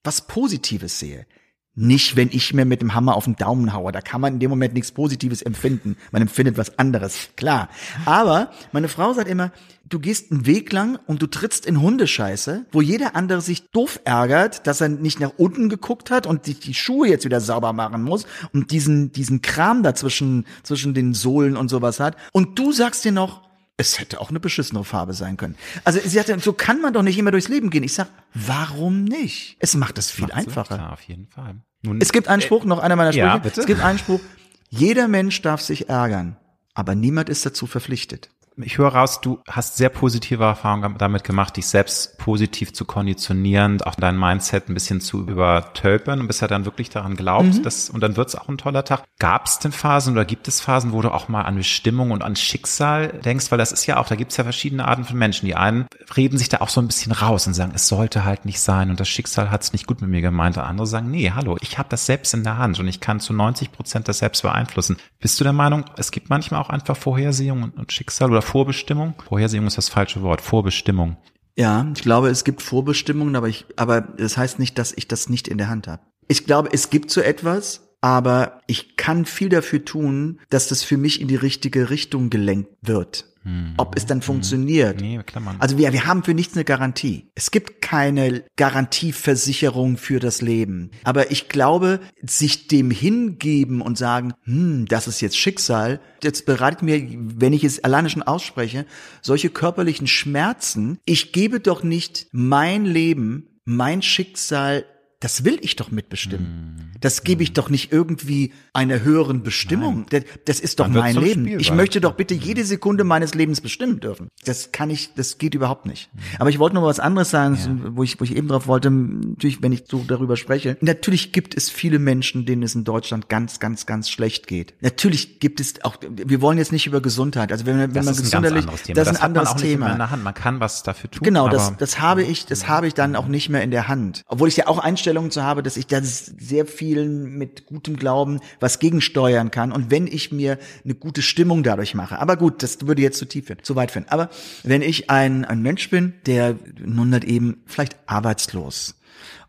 was Positives sehe. Nicht, wenn ich mir mit dem Hammer auf den Daumen haue. Da kann man in dem Moment nichts Positives empfinden. Man empfindet was anderes, klar. Aber meine Frau sagt immer, du gehst einen Weg lang und du trittst in Hundescheiße, wo jeder andere sich doof ärgert, dass er nicht nach unten geguckt hat und sich die Schuhe jetzt wieder sauber machen muss und diesen, diesen Kram dazwischen, zwischen den Sohlen und sowas hat. Und du sagst dir noch, es hätte auch eine beschissene Farbe sein können. Also sie hatte, so kann man doch nicht immer durchs Leben gehen. Ich sag, warum nicht? Es macht es viel Macht's einfacher. Klar, auf jeden Fall. Nun, es gibt einen Spruch, äh, noch einer meiner Sprüche. Ja, bitte? Es gibt einen Spruch, jeder Mensch darf sich ärgern, aber niemand ist dazu verpflichtet ich höre raus, du hast sehr positive Erfahrungen damit gemacht, dich selbst positiv zu konditionieren, auch dein Mindset ein bisschen zu übertölpern und bist ja dann wirklich daran glaubt, mhm. dass, und dann wird's auch ein toller Tag. Gab es denn Phasen oder gibt es Phasen, wo du auch mal an Bestimmung und an Schicksal denkst? Weil das ist ja auch, da gibt's ja verschiedene Arten von Menschen. Die einen reden sich da auch so ein bisschen raus und sagen, es sollte halt nicht sein und das Schicksal hat's nicht gut mit mir gemeint. Und andere sagen, nee, hallo, ich habe das selbst in der Hand und ich kann zu 90 Prozent das selbst beeinflussen. Bist du der Meinung, es gibt manchmal auch einfach Vorhersehung und, und Schicksal oder Vorbestimmung? Vorhersehung ist das falsche Wort. Vorbestimmung. Ja, ich glaube, es gibt Vorbestimmungen, aber ich, aber das heißt nicht, dass ich das nicht in der Hand habe. Ich glaube, es gibt so etwas, aber ich kann viel dafür tun, dass das für mich in die richtige Richtung gelenkt wird. Hm. Ob es dann hm. funktioniert. Nee, also wir, wir haben für nichts eine Garantie. Es gibt keine Garantieversicherung für das Leben. Aber ich glaube, sich dem hingeben und sagen, hm, das ist jetzt Schicksal, jetzt bereitet mir, wenn ich es alleine schon ausspreche, solche körperlichen Schmerzen. Ich gebe doch nicht mein Leben, mein Schicksal das will ich doch mitbestimmen. Hm. Das gebe ich doch nicht irgendwie einer höheren Bestimmung. Das, das, ist doch mein Leben. Spiel ich möchte doch bitte jede Sekunde meines Lebens bestimmen dürfen. Das kann ich, das geht überhaupt nicht. Hm. Aber ich wollte noch was anderes sagen, ja. wo ich, wo ich eben drauf wollte, natürlich, wenn ich so darüber spreche. Natürlich gibt es viele Menschen, denen es in Deutschland ganz, ganz, ganz schlecht geht. Natürlich gibt es auch, wir wollen jetzt nicht über Gesundheit. Also wenn, wenn das man gesunderlich, das ist ein, das ist ein anderes Thema. Man kann was dafür tun. Genau, das, das habe ich, das habe ich dann auch nicht mehr in der Hand. Obwohl ich ja auch einstelle, Einstellung zu habe, dass ich da sehr vielen mit gutem Glauben was gegensteuern kann und wenn ich mir eine gute Stimmung dadurch mache. Aber gut, das würde jetzt zu tief führen, zu weit führen. Aber wenn ich ein, ein Mensch bin, der nun halt eben vielleicht arbeitslos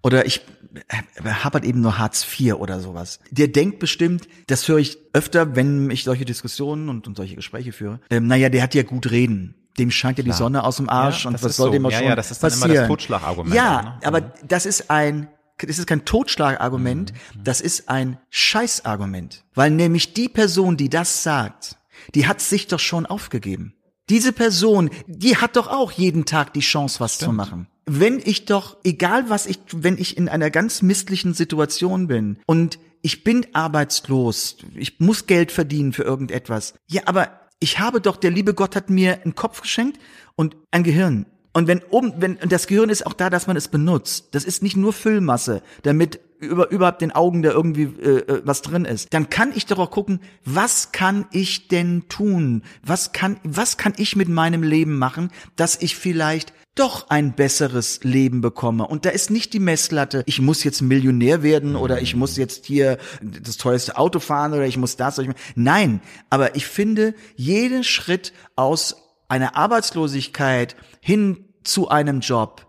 oder ich habe halt eben nur Hartz IV oder sowas. Der denkt bestimmt, das höre ich öfter, wenn ich solche Diskussionen und, und solche Gespräche führe. Ähm, naja, der hat ja gut reden dem scheint ja die Sonne aus dem Arsch ja, und was soll so. dem auch ja, schon ja, das ist dann passieren. immer das Totschlagargument. Ja, ne? aber das ist ein das ist kein Totschlagargument, mhm. das ist ein Scheißargument. Weil nämlich die Person, die das sagt, die hat sich doch schon aufgegeben. Diese Person, die hat doch auch jeden Tag die Chance, was Stimmt. zu machen. Wenn ich doch, egal was ich, wenn ich in einer ganz misslichen Situation bin und ich bin arbeitslos, ich muss Geld verdienen für irgendetwas. Ja, aber ich habe doch, der liebe Gott hat mir einen Kopf geschenkt und ein Gehirn. Und wenn oben, wenn, und das Gehirn ist auch da, dass man es benutzt. Das ist nicht nur Füllmasse, damit über, überhaupt den Augen da irgendwie äh, äh, was drin ist. Dann kann ich doch auch gucken, was kann ich denn tun? Was kann, was kann ich mit meinem Leben machen, dass ich vielleicht doch ein besseres Leben bekomme. Und da ist nicht die Messlatte, ich muss jetzt Millionär werden oder ich muss jetzt hier das teuerste Auto fahren oder ich muss das. Nein, aber ich finde, jeden Schritt aus einer Arbeitslosigkeit hin zu einem Job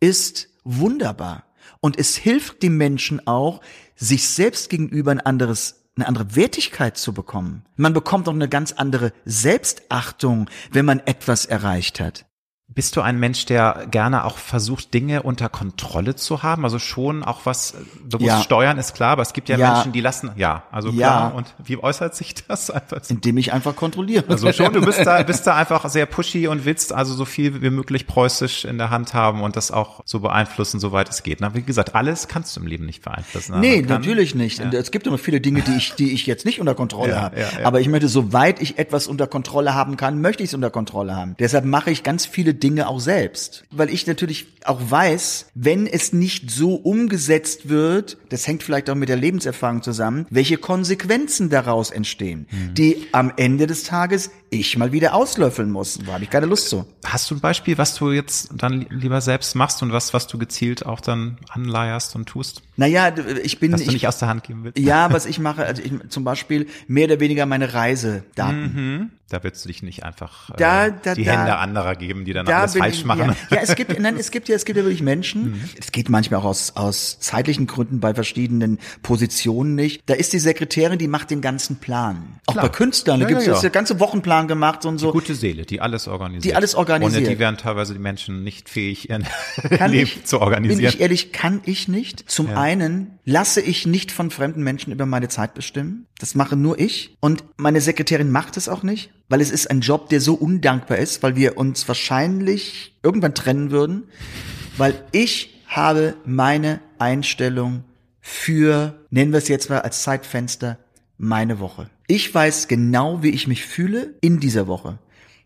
ist wunderbar. Und es hilft dem Menschen auch, sich selbst gegenüber ein anderes eine andere Wertigkeit zu bekommen. Man bekommt auch eine ganz andere Selbstachtung, wenn man etwas erreicht hat. Bist du ein Mensch, der gerne auch versucht, Dinge unter Kontrolle zu haben? Also schon auch was, du musst Ja. steuern, ist klar, aber es gibt ja, Ja. Menschen, die lassen, ja, also Ja. klar. Und wie äußert sich das einfach? Indem ich einfach kontrolliere. Also schon, du bist da, bist da einfach sehr pushy und willst also so viel wie möglich preußisch in der Hand haben und das auch so beeinflussen, soweit es geht. Na, wie gesagt, alles kannst du im Leben nicht beeinflussen. aber Nee, kann- natürlich nicht. Und Es gibt immer viele Dinge, die ich, die ich jetzt nicht unter Kontrolle Ja, habe. ja, ja. Aber ich möchte, soweit ich etwas unter Kontrolle haben kann, möchte ich es unter Kontrolle haben. Deshalb mache ich ganz viele Dinge auch selbst. Weil ich natürlich auch weiß, wenn es nicht so umgesetzt wird, das hängt vielleicht auch mit der Lebenserfahrung zusammen, welche Konsequenzen daraus entstehen, Mhm. die am Ende des Tages ich mal wieder auslöffeln muss. Da habe ich keine Lust zu. Hast du ein Beispiel, was du jetzt dann li- lieber selbst machst und was, was du gezielt auch dann anleierst und tust, Naja, ich bin, was du ich, nicht aus der Hand geben willst? ja, was ich mache, also ich, zum Beispiel mehr oder weniger meine Reisedaten. Da willst du dich nicht einfach äh, Da- da- die da- Hände anderer geben, die dann da alles falsch ich, machen. Ja, ja, es gibt, nein, es gibt ja, es gibt ja wirklich Menschen. Mhm. Es geht manchmal auch aus, aus zeitlichen Gründen bei verschiedenen Positionen nicht. Da ist die Sekretärin, die macht den ganzen Plan. Auch Klar. bei Künstlern, da Ja, gibt's ja, das ja. der ganze Wochenplan gemacht und so. Gute Seele, die alles organisiert. Die alles organisiert. Ohne die wären teilweise die Menschen nicht fähig, ihr Kann Leben ich, zu Bin organisieren. ich ehrlich, kann ich nicht. Zum einen lasse ich nicht von fremden Menschen über meine Zeit bestimmen. Das mache nur ich. Und meine Sekretärin macht es auch nicht, weil es ist ein Job, der so undankbar ist, weil wir uns wahrscheinlich irgendwann trennen würden, weil ich habe meine Einstellung für, nennen wir es jetzt mal als Zeitfenster, meine Woche. Ich weiß genau, wie ich mich fühle in dieser Woche.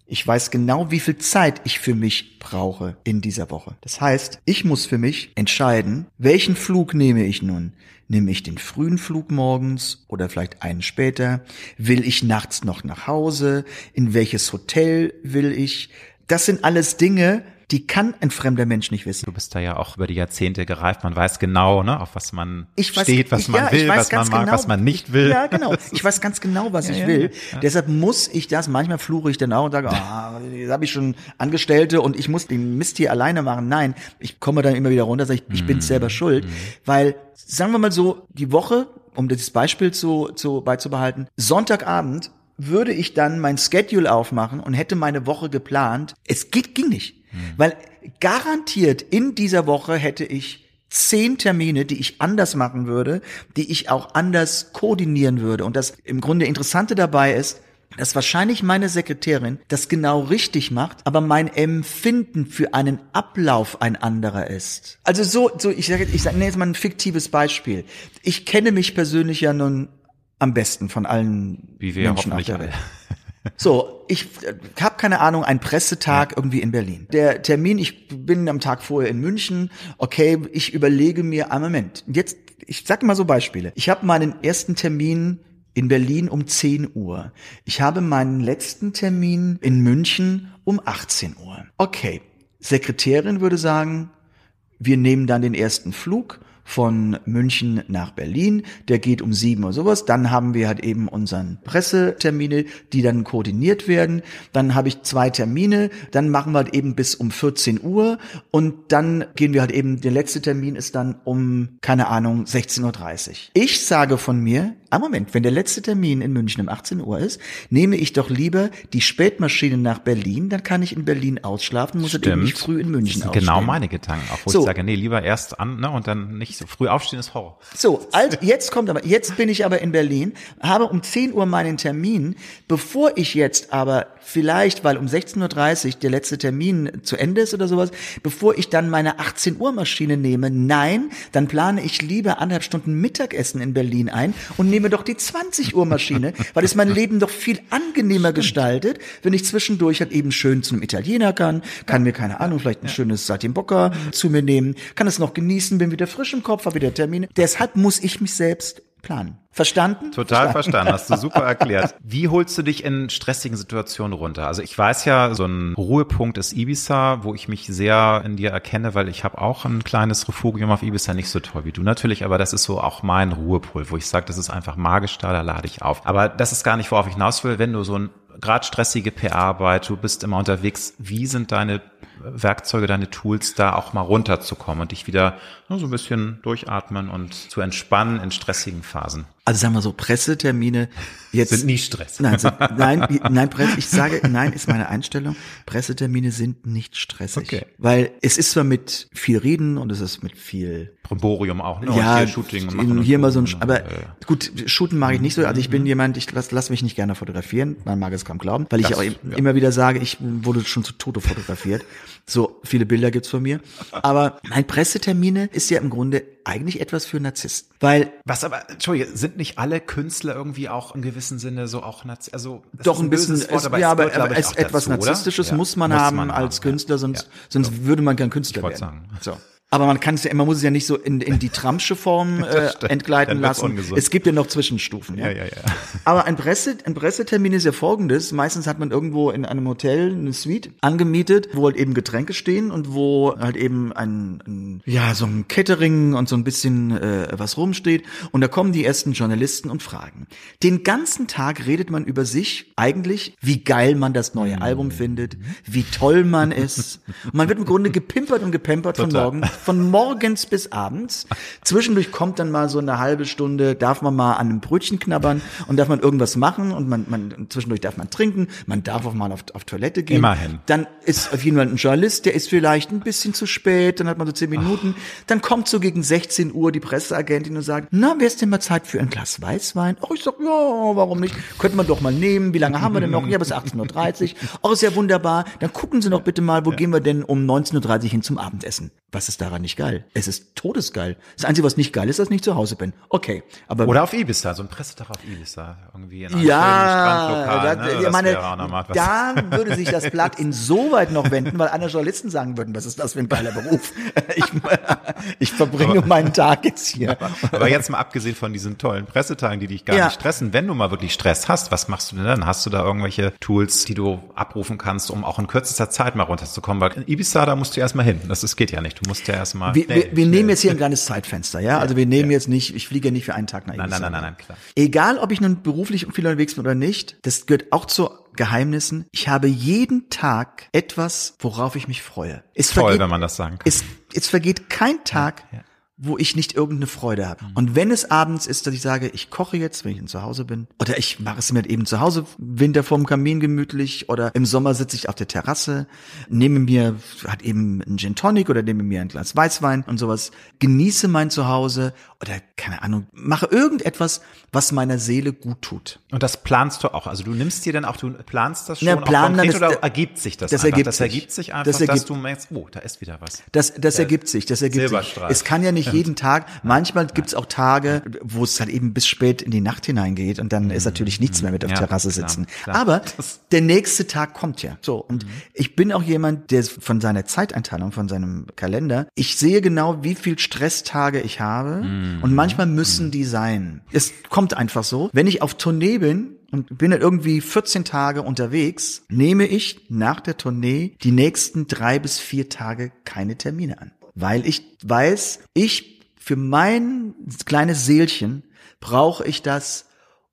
Ich weiß genau, wie viel Zeit ich für mich brauche in dieser Woche. Das heißt, ich muss für mich entscheiden, welchen Flug nehme ich nun? Nehme ich den frühen Flug morgens oder vielleicht einen später? Will ich nachts noch nach Hause? In welches Hotel will ich? Das sind alles Dinge, die kann ein fremder Mensch nicht wissen. Du bist da ja auch über die Jahrzehnte gereift. Man weiß genau, ne, auf was man Ich weiß, steht, was ich, man ja, will, was man mag, genau, was man nicht will. Ja, genau. Ich weiß ganz genau, was ich ja, will. ja. Deshalb muss ich das, manchmal fluche ich dann auch und sage, ah, jetzt habe ich schon Angestellte und ich muss den Mist hier alleine machen. Nein, ich komme dann immer wieder runter, sage ich, ich bin Mhm. selber schuld. Weil, sagen wir mal so, die Woche, um dieses Beispiel zu, zu beizubehalten, Sonntagabend würde ich dann mein Schedule aufmachen und hätte meine Woche geplant. Es geht, ging nicht. Mhm. Weil garantiert in dieser Woche hätte ich zehn Termine, die ich anders machen würde, die ich auch anders koordinieren würde. Und das im Grunde Interessante dabei ist, dass wahrscheinlich meine Sekretärin das genau richtig macht, aber mein Empfinden für einen Ablauf ein anderer ist. Also so, so ich sage, ich sage, nee, jetzt mal ein fiktives Beispiel. Ich kenne mich persönlich ja nun am besten von allen Wie wir Menschen auf der alle. So, ich äh, habe keine Ahnung, ein Pressetag irgendwie in Berlin. Der Termin, ich bin am Tag vorher in München. Okay, ich überlege mir, einen Moment. Jetzt, ich sag mal so Beispiele. Ich habe meinen ersten Termin in Berlin um 10 Uhr. Ich habe meinen letzten Termin in München um 18 Uhr. Okay, Sekretärin würde sagen, wir nehmen dann den ersten Flug von München nach Berlin. Der geht um sieben oder sowas. Dann haben wir halt eben unseren Pressetermine, die dann koordiniert werden. Dann habe ich zwei Termine. Dann machen wir halt eben bis um 14 Uhr. Und dann gehen wir halt eben, der letzte Termin ist dann um, keine Ahnung, 16.30 Uhr. Ich sage von mir, ah Moment, wenn der letzte Termin in München um 18 Uhr ist, nehme ich doch lieber die Spätmaschine nach Berlin. Dann kann ich in Berlin ausschlafen, muss eben nicht früh in München Das sind genau meine Gedanken, auch wo So. ich sage, nee, lieber erst an, ne, und dann nicht so. Früh aufstehen ist Horror. So, also jetzt kommt aber, jetzt bin ich aber in Berlin, habe um 10 Uhr meinen Termin, bevor ich jetzt aber vielleicht, weil um 16.30 Uhr der letzte Termin zu Ende ist oder sowas, bevor ich dann meine 18 Uhr Maschine nehme, nein, dann plane ich lieber anderthalb Stunden Mittagessen in Berlin ein und nehme doch die 20 Uhr Maschine, weil es mein Leben doch viel angenehmer gestaltet, wenn ich zwischendurch halt eben schön zu einem Italiener kann, kann mir keine Ahnung, vielleicht ein schönes Saltimbocca zu mir nehmen, kann es noch genießen, bin wieder frisch im Kopf, habe wieder Termine. Deshalb muss ich mich selbst planen. Verstanden? Total verstanden, hast du super erklärt. Wie holst du dich in stressigen Situationen runter? Also ich weiß ja, so ein Ruhepunkt ist Ibiza, wo ich mich sehr in dir erkenne, weil ich habe auch ein kleines Refugium auf Ibiza, nicht so toll wie du natürlich, aber das ist so auch mein Ruhepol, wo ich sage, das ist einfach magisch da, da lade ich auf. Aber das ist gar nicht, worauf ich hinaus will, wenn du so ein gerade stressige PR-Arbeit, du bist immer unterwegs, wie sind deine Werkzeuge, deine Tools, da auch mal runterzukommen und dich wieder so ein bisschen durchatmen und zu entspannen in stressigen Phasen? Also sagen wir so, Pressetermine jetzt Sind nie Stress. Nein, sind, nein, nein, Presse, ich sage, nein, ist meine Einstellung. Pressetermine sind nicht stressig. Okay. Weil es ist zwar mit viel Reden und es ist mit viel Brimborium auch, ne? ja, und hier Shooting und machen hier mal so ein, aber ja. gut, shooten mag ich nicht so. Also ich Mhm. bin jemand, ich lass, lass mich nicht gerne fotografieren. Man mag es kaum glauben, weil ich Das- auch im- ja. immer wieder sage, ich wurde schon zu Tode fotografiert. So viele Bilder gibt's von mir. Aber mein Pressetermine ist ja im Grunde eigentlich etwas für Narzissten, weil Was aber, Entschuldige, sind nicht alle Künstler irgendwie auch im gewissen Sinne so auch, Nazi also, doch ein bisschen, Wort, aber ja, aber, aber etwas dazu? Narzisstisches Ja, muss man haben als Künstler, sonst, Ja. sonst würde man kein Künstler werden. sagen. So. Aber man kann es ja, man muss es ja nicht so in, in die Trumpsche Form äh, entgleiten lassen. Es gibt ja noch Zwischenstufen. Ja, ja, ja. Aber ein, Presse, ein Pressetermin ist ja folgendes. Meistens hat man irgendwo in einem Hotel eine Suite angemietet, wo halt eben Getränke stehen und wo halt eben ein, ein ja, so ein Catering und so ein bisschen äh, was rumsteht. Und da kommen die ersten Journalisten und fragen. Den ganzen Tag redet man über sich eigentlich, wie geil man das neue Mhm. Album findet, wie toll man ist. Und man wird im Grunde gepimpert und gepampert von Total. morgen, von morgens bis abends. Zwischendurch kommt dann mal so eine halbe Stunde, darf man mal an einem Brötchen knabbern und darf man irgendwas machen und man, man zwischendurch darf man trinken, man darf auch mal auf, auf Toilette gehen. Immerhin. Dann ist auf jeden Fall ein Journalist, der ist vielleicht ein bisschen zu spät, dann hat man so zehn Minuten. Dann kommt so gegen 16 Uhr die Presseagentin und sagt, na, wäre es denn mal Zeit für ein Glas Weißwein? Oh, ich sag, ja, warum nicht? Könnte man doch mal nehmen. Wie lange haben wir denn noch? Ja, bis 18.30 Uhr. Oh, ist ja wunderbar. Dann gucken Sie doch bitte mal, wo gehen wir denn um 19.30 Uhr hin zum Abendessen? Was ist daran nicht geil? Es ist todesgeil. Das Einzige, was nicht geil ist, dass ich nicht zu Hause bin. Okay, aber Oder auf Ibiza, so ein Pressetag auf Ibiza, irgendwie in einem ja, da, ne? ich meine, da würde sich das Blatt insoweit noch wenden, weil andere Journalisten sagen würden, was ist das für ein geiler Beruf? Ich, ich verbringe meinen Tag jetzt hier. Aber jetzt mal abgesehen von diesen tollen Pressetagen, die dich gar Ja. nicht stressen, wenn du mal wirklich Stress hast, was machst du denn dann? Hast du da irgendwelche Tools, die du abrufen kannst, um auch in kürzester Zeit mal runterzukommen? Weil in Ibiza, da musst du erstmal hin. Das, das geht ja nicht. Du musst ja erstmal. Wir, wir, wir nehmen jetzt hier ein kleines Zeitfenster, ja? Also wir nehmen jetzt nicht, ich fliege ja nicht für einen Tag nach Ibiza. nein, nein, nein, nein, klar. Egal, ob ich nun beruflich viel unterwegs bin oder nicht, das gehört auch zu Geheimnissen. Ich habe jeden Tag etwas, worauf ich mich freue. Es Toll, vergeht, wenn man das sagen kann. es, es vergeht kein Tag, ja. Wo ich nicht irgendeine Freude habe. Mhm. Und wenn es abends ist, dass ich sage, ich koche jetzt, wenn ich zu Hause bin, oder ich mache es mir eben zu Hause, Winter vorm Kamin gemütlich, oder im Sommer sitze ich auf der Terrasse, nehme mir hat eben einen Gin Tonic oder nehme mir ein Glas Weißwein und sowas, genieße mein Zuhause oder keine Ahnung, mache irgendetwas, was meiner Seele gut tut. Und das planst du auch. Also du nimmst dir dann auch, du planst das schon Na, planen, konkret das- oder das- ergibt sich das, das einfach? ergibt das sich. ergibt sich einfach, Das dass ergibt- du merkst, oh, da ist wieder was. Das, das ergibt sich, das ergibt sich. Es kann ja nicht jeden Tag. Manchmal gibt's auch Tage, wo es halt eben bis spät in die Nacht hineingeht und dann ist natürlich nichts mehr mit auf Ja, Terrasse klar, sitzen. klar. Aber Das- der nächste Tag kommt ja. So und ich bin auch jemand, der von seiner Zeiteinteilung, von seinem Kalender, ich sehe genau, wie viel Stresstage ich habe und manchmal müssen die sein. Es kommt einfach so. Wenn ich auf Tournee bin und bin dann irgendwie 14 Tage unterwegs, nehme ich nach der Tournee die nächsten drei bis vier Tage keine Termine an. Weil ich weiß, ich für mein kleines Seelchen brauche ich das,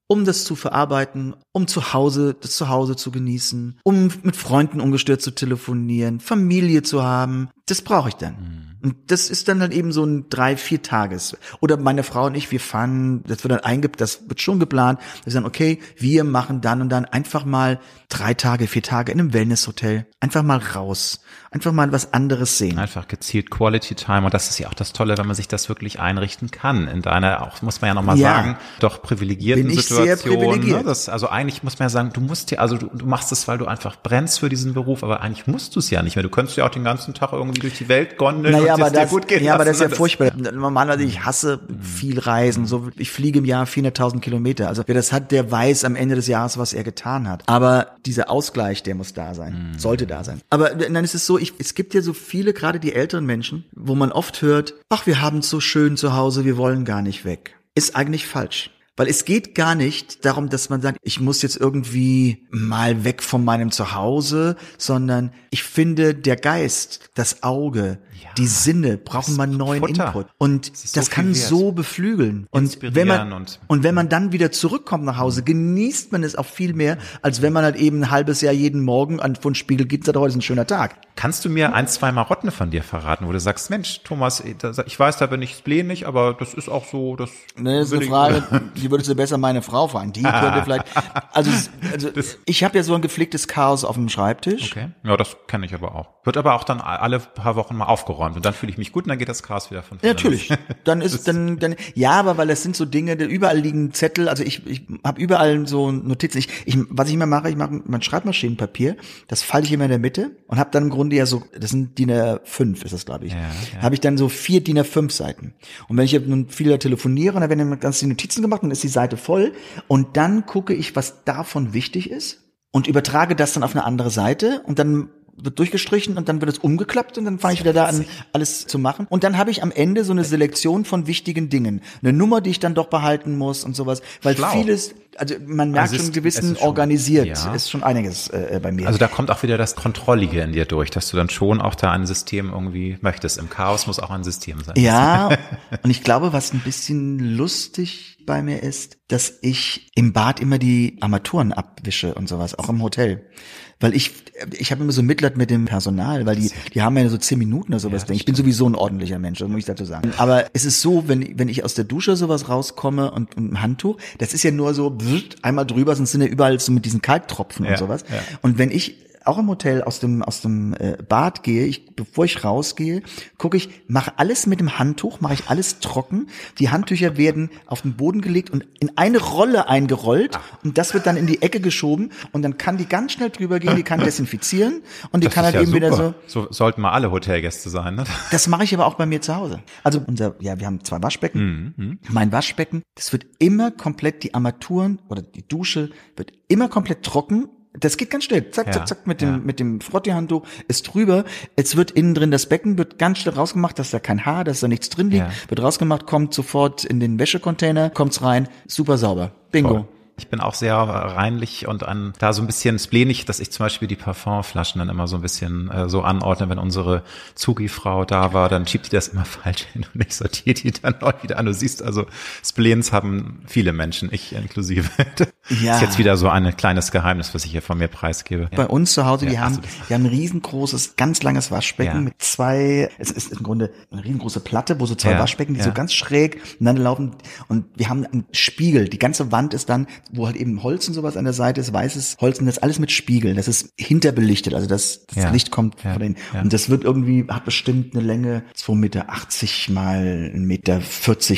um das zu verarbeiten, um zu Hause, das zu Hause zu genießen, um mit Freunden ungestört zu telefonieren, Familie zu haben. Das brauche ich dann. Und das ist dann halt eben so ein drei, vier Tages. Oder meine Frau und ich, wir fahren, das wird dann eingibt, das wird schon geplant. Wir sagen, okay, wir machen dann und dann einfach mal drei Tage, vier Tage in einem Wellnesshotel. Einfach mal raus. Einfach mal was anderes sehen. Einfach gezielt Quality Time. Und das ist ja auch das Tolle, wenn man sich das wirklich einrichten kann. In deiner, auch muss man ja nochmal Ja. sagen, doch privilegierten Bin ich sehr Situation. privilegiert. Ne? Das, also eigentlich muss man ja sagen, du musst ja, also du, du machst es, weil du einfach brennst für diesen Beruf, aber eigentlich musst du es ja nicht mehr. Du könntest ja auch den ganzen Tag irgendwie durch die Welt gondeln Naja, aber das, ja, aber das ist ja ne? furchtbar. Normalerweise, ich hasse Mhm. viel Reisen. So, ich fliege im Jahr 400.000 Kilometer. Also wer das hat, der weiß am Ende des Jahres, was er getan hat. Aber dieser Ausgleich, der muss da sein, Mhm. sollte da sein. Aber dann ist es so, ich, es gibt ja so viele, gerade die älteren Menschen, wo man oft hört, ach, wir haben es so schön zu Hause, wir wollen gar nicht weg. Ist eigentlich falsch. Weil es geht gar nicht darum, dass man sagt, ich muss jetzt irgendwie mal weg von meinem Zuhause, sondern ich finde, der Geist, das Auge, Ja, die Sinne brauchen das mal neuen Futter. Input. Und Das ist das, so kann wert. so beflügeln. Und Inspirieren wenn man, und- und wenn man dann wieder zurückkommt nach Hause, genießt man es auch viel mehr, als wenn man halt eben ein halbes Jahr jeden Morgen an von Spiegel gibt, sagt, heute ist ein schöner Tag. Kannst du mir ein, zwei Marotten von dir verraten, wo du sagst, Mensch, Thomas, ich weiß, da bin ich splenig, aber das ist auch so, das Ne, so will eine ich- Frage, die würdest du besser meine Frau fragen. Die könnte vielleicht. Also, also ich habe ja so ein gepflegtes Chaos auf dem Schreibtisch. Okay. Ja, das kenne ich aber auch. Wird aber auch dann alle paar Wochen mal aufgeräumt und dann fühle ich mich gut und dann geht das Chaos wieder von vorne. Ja, natürlich. Dann ist dann dann ja, aber weil das sind so Dinge, überall liegen Zettel. Also ich ich habe überall so Notizen. Ich, ich was ich immer mache, ich mache mein Schreibmaschinenpapier. Das falte ich immer in der Mitte und habe dann im Grunde ja so, das sind DIN A5 ist das glaube ich. Ja, ja. Habe ich dann so vier DIN A5 Seiten. Und wenn ich nun viel telefoniere dann werden dann ganz die Notizen gemacht und ist die Seite voll und dann gucke ich, was davon wichtig ist und übertrage das dann auf eine andere Seite und dann wird durchgestrichen und dann wird es umgeklappt und dann fange ich wieder da an, alles zu machen. Und dann habe ich am Ende so eine Selektion von wichtigen Dingen. Eine Nummer, die ich dann doch behalten muss und sowas. Weil Schlau. vieles, also man merkt also schon gewissen schon, organisiert, ja. ist schon einiges äh, bei mir. Also da kommt auch wieder das Kontrollige in dir durch, dass du dann schon auch da ein System irgendwie möchtest. Im Chaos muss auch ein System sein. Ja, und ich glaube, was ein bisschen lustig bei mir ist, dass ich im Bad immer die Armaturen abwische und sowas, auch im Hotel. Weil ich, ich habe immer so Mitleid mit dem Personal, weil die, die haben ja so zehn Minuten oder sowas. Ja, ich bin sowieso ein ordentlicher Mensch, das muss ich dazu sagen. Aber es ist so, wenn, wenn ich aus der Dusche sowas rauskomme und, und ein Handtuch, das ist ja nur so einmal drüber, sonst sind ja überall so mit diesen Kalktropfen ja, und sowas. Ja. Und wenn ich auch im Hotel aus dem aus dem äh, Bad gehe, ich bevor ich rausgehe, gucke ich, mache alles mit dem Handtuch, mache ich alles trocken. Die Handtücher werden auf den Boden gelegt und in eine Rolle eingerollt Ach. und das wird dann in die Ecke geschoben und dann kann die ganz schnell drüber gehen, die kann desinfizieren und die das kann halt ja eben super. wieder so. So sollten mal alle Hotelgäste sein, ne? Das mache ich aber auch bei mir zu Hause. Also unser ja, wir haben zwei Waschbecken. Mhm. mhm. Mein Waschbecken, das wird immer komplett die Armaturen oder die Dusche wird immer komplett trocken das geht ganz schnell. Zack, ja, zack, zack, mit dem, ja. mit dem Frottee-Handtuch ist drüber. Es wird innen drin, das Becken wird ganz schnell rausgemacht, dass da kein Haar, dass da nichts drin liegt. Ja. Wird rausgemacht, kommt sofort in den Wäschecontainer, kommt's rein, super sauber. Bingo. Voll. Ich bin auch sehr reinlich und an, da so ein bisschen splenig, dass ich zum Beispiel die Parfumflaschen dann immer so ein bisschen äh, so anordne, wenn unsere Zugi-Frau da war, dann schiebt die das immer falsch hin und ich sortiere die dann neu wieder an. Du siehst also, Spleens haben viele Menschen, ich inklusive. Ja. ist jetzt wieder so ein kleines Geheimnis, was ich hier von mir preisgebe. Bei ja. uns zu Hause, ja, wir haben, wir haben ein riesengroßes, ganz langes Waschbecken ja. mit zwei, es ist im Grunde eine riesengroße Platte, wo so zwei Waschbecken, die so ganz schräg miteinander laufen und wir haben einen Spiegel. Die ganze Wand ist dann wo halt eben Holz und sowas an der Seite ist, weißes Holz und das alles mit Spiegeln. Das ist hinterbelichtet, also das, das ja. Licht kommt ja. von den. Ja. Und das wird irgendwie, hat bestimmt eine Länge 2,80 Meter mal 1,40 Meter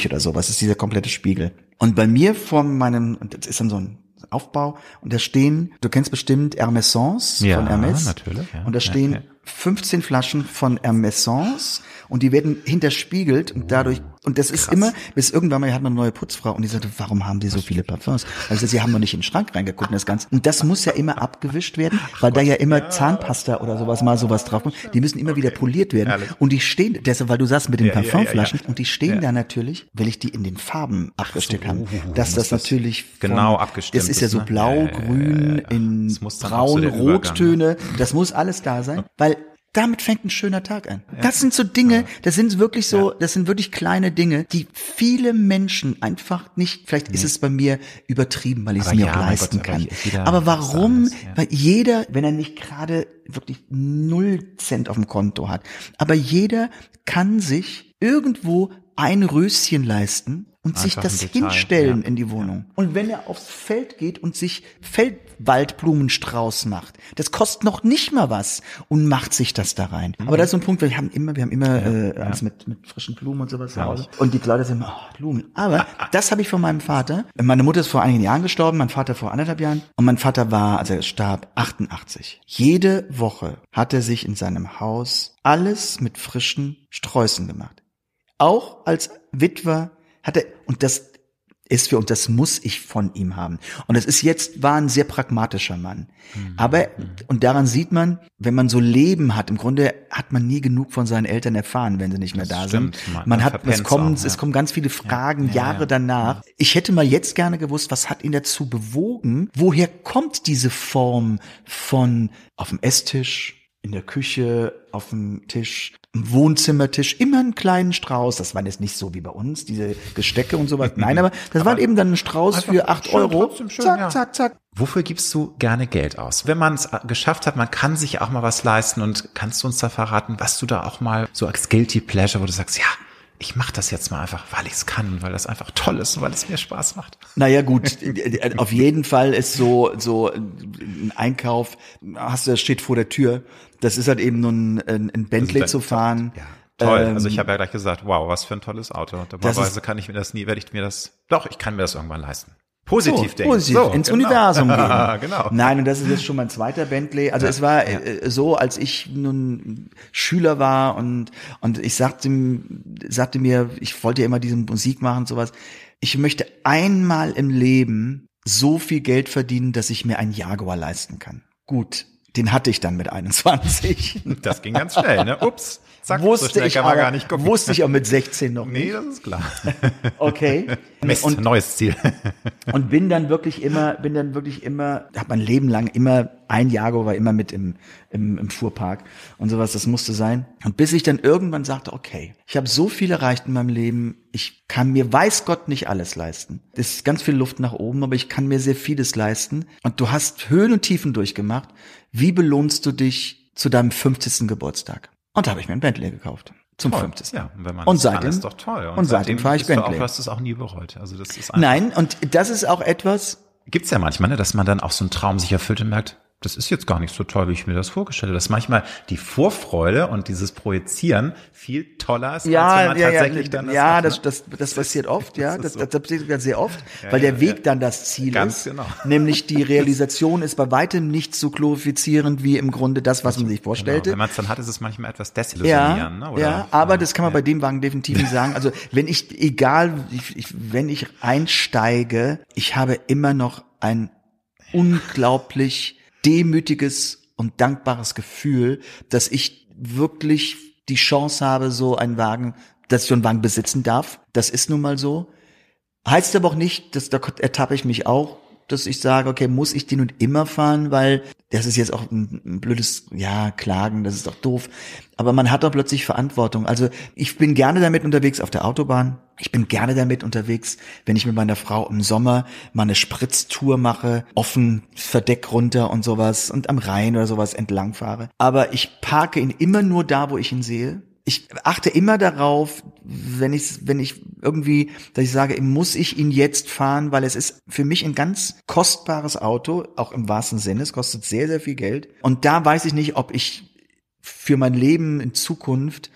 oder sowas. Das ist dieser komplette Spiegel. Und bei mir vor meinem, und das ist dann so ein Aufbau und da stehen, du kennst bestimmt Hermessence ja, von Hermes. Natürlich, ja, und da stehen ja, 15 Flaschen von Hermessence und die werden hinterspiegelt und dadurch und das ist Krass. immer bis irgendwann mal hat man eine neue Putzfrau und die sagte, warum haben die so viele Parfums? Also sie haben noch nicht in den Schrank reingeguckt und das Ganze und das muss ja immer abgewischt werden, weil da ja immer Zahnpasta oder sowas mal sowas drauf kommt. Die müssen immer wieder poliert werden Ehrlich? und die stehen deshalb, weil du sagst mit den Parfumflaschen und die stehen da natürlich, weil ich die in den Farben abgestimmt habe, dass das natürlich von, genau abgestimmt. Das ist ja so ne? blau, grün, in braun, Rottöne. Das muss alles da sein, weil damit fängt ein schöner Tag an. Ja. Das sind so Dinge, das sind wirklich so, das sind wirklich kleine Dinge, die viele Menschen einfach nicht, vielleicht nee. ist es bei mir übertrieben, weil ich es mir ja, auch leisten Gott, kann. Aber warum? Ja. Weil jeder, wenn er nicht gerade wirklich null Cent auf dem Konto hat, aber jeder kann sich irgendwo ein Röschen leisten und Einfach sich das hinstellen ja. in die Wohnung. Ja. Und wenn er aufs Feld geht und sich Feldwaldblumenstrauß macht, das kostet noch nicht mal was und macht sich das da rein. Mhm. Aber da ist so ein Punkt, wir haben immer, wir haben immer ja, äh, alles mit, mit frischen Blumen und sowas zu Hause. Und die Leute sagen, oh, Blumen. Aber das habe ich von meinem Vater. Meine Mutter ist vor einigen Jahren gestorben, mein Vater vor anderthalb Jahren. Und mein Vater war, also er starb, 88. Jede Woche hat er sich in seinem Haus alles mit frischen Sträußen gemacht. Auch als Witwer hat er, und das ist für uns, das muss ich von ihm haben. Und das ist jetzt, war ein sehr pragmatischer Mann. Mhm. Aber, und daran sieht man, wenn man so Leben hat, im Grunde hat man nie genug von seinen Eltern erfahren, wenn sie nicht mehr das da stimmt. sind. Man, man hat, es kommen, auch, ja. es kommen ganz viele Fragen ja. Jahre ja, danach. Ich hätte mal jetzt gerne gewusst, was hat ihn dazu bewogen? Woher kommt diese Form von auf dem Esstisch, in der Küche, auf dem Tisch, im Wohnzimmertisch, immer einen kleinen Strauß. Das war jetzt nicht so wie bei uns, diese Gestecke und sowas. Nein, aber das aber war eben dann ein Strauß für acht Euro. Schön, zack, ja. zack, zack. Wofür gibst du gerne Geld aus? Wenn man es geschafft hat, man kann sich auch mal was leisten und kannst du uns da verraten, was du da auch mal so als Guilty Pleasure, wo du sagst, ja, ich mache das jetzt mal einfach, weil ich es kann, weil das einfach toll ist und weil es mir Spaß macht. Naja gut, auf jeden Fall ist so so ein Einkauf, hast du, das steht vor der Tür. Das ist halt eben nur ein, ein Bentley zu fahren. Ja. Toll. Ähm, also ich habe ja gleich gesagt, wow, was für ein tolles Auto. Normalerweise kann ich mir das nie, werde ich mir das, doch, ich kann mir das irgendwann leisten. Positiv so, denken. Positiv So, ins genau. Universum gehen. genau. Nein, und das ist jetzt schon mein zweiter Bentley. Also es war äh, so, als ich nun Schüler war und und ich sagte, sagte mir, ich wollte ja immer diese Musik machen und sowas. Ich möchte einmal im Leben so viel Geld verdienen, dass ich mir einen Jaguar leisten kann. Gut, den hatte ich dann mit 21. Das ging ganz schnell, ne? Ups. Zack, so wusste schnell ich aber, gar nicht gucken. wusste ich auch mit 16 noch Nee, nicht. das ist klar. Okay. Mist, Und neues Ziel. und bin dann wirklich immer, bin dann wirklich immer, habe mein Leben lang immer ein Jaguar war immer mit im, im, im Fuhrpark und sowas, das musste sein. Und bis ich dann irgendwann sagte, okay, ich habe so viel erreicht in meinem Leben, ich kann mir, weiß Gott, nicht alles leisten. Es ist ganz viel Luft nach oben, aber ich kann mir sehr vieles leisten. Und du hast Höhen und Tiefen durchgemacht. Wie belohnst du dich zu deinem 50. Geburtstag? Und da habe ich mir ein Bentley gekauft. Zum 50. Ja, und wenn man Und seitdem- ist doch toll. und seitdem fahre ich bist du auch, Bentley. Du hast es auch nie bereut. Also das ist einfach, Nein, und das ist auch etwas, Gibt's ja manchmal, ne, dass man dann auch so einen Traum sich erfüllt und merkt, das ist jetzt gar nicht so toll, wie ich mir das vorgestellt habe. Dass manchmal die Vorfreude und dieses Projizieren viel toller ist, als wenn Ja, man ja, tatsächlich ja, dann das ja, hat, das, ne? das, das passiert oft, ja, Das das, das, passiert ganz sehr oft, Ja, weil ja, der Weg ja. dann das Ziel Ganz ist. genau. Nämlich die Realisation ist bei weitem nicht so glorifizierend wie im Grunde das, was man sich Genau. vorstellte. Wenn man es dann hat, ist es manchmal etwas Ja, desillusionierend. ne? Oder, ja, aber das kann man bei dem Wagen definitiv nicht sagen. Also wenn ich, egal, ich, ich, wenn ich einsteige, ich habe immer noch ein unglaublich demütiges und dankbares Gefühl, dass ich wirklich die Chance habe, so einen Wagen, dass ich so einen Wagen besitzen darf. Das ist nun mal so. Heißt aber auch nicht, dass da ertappe ich mich auch, dass ich sage, okay, muss ich den nun immer fahren, weil das ist jetzt auch ein, ein blödes, ja, Klagen, das ist doch doof. Aber man hat doch plötzlich Verantwortung. Also ich bin gerne damit unterwegs auf der Autobahn. Ich bin gerne damit unterwegs, wenn ich mit meiner Frau im Sommer mal eine Spritztour mache, offen Verdeck runter und sowas und am Rhein oder sowas entlang fahre. Aber ich parke ihn immer nur da, wo ich ihn sehe ich achte immer darauf, wenn ich, wenn ich irgendwie, dass ich sage, muss ich ihn jetzt fahren, weil es ist für mich ein ganz kostbares Auto, auch im wahrsten Sinne. Es kostet sehr, sehr viel Geld. Und da weiß ich nicht, ob ich für mein Leben in Zukunft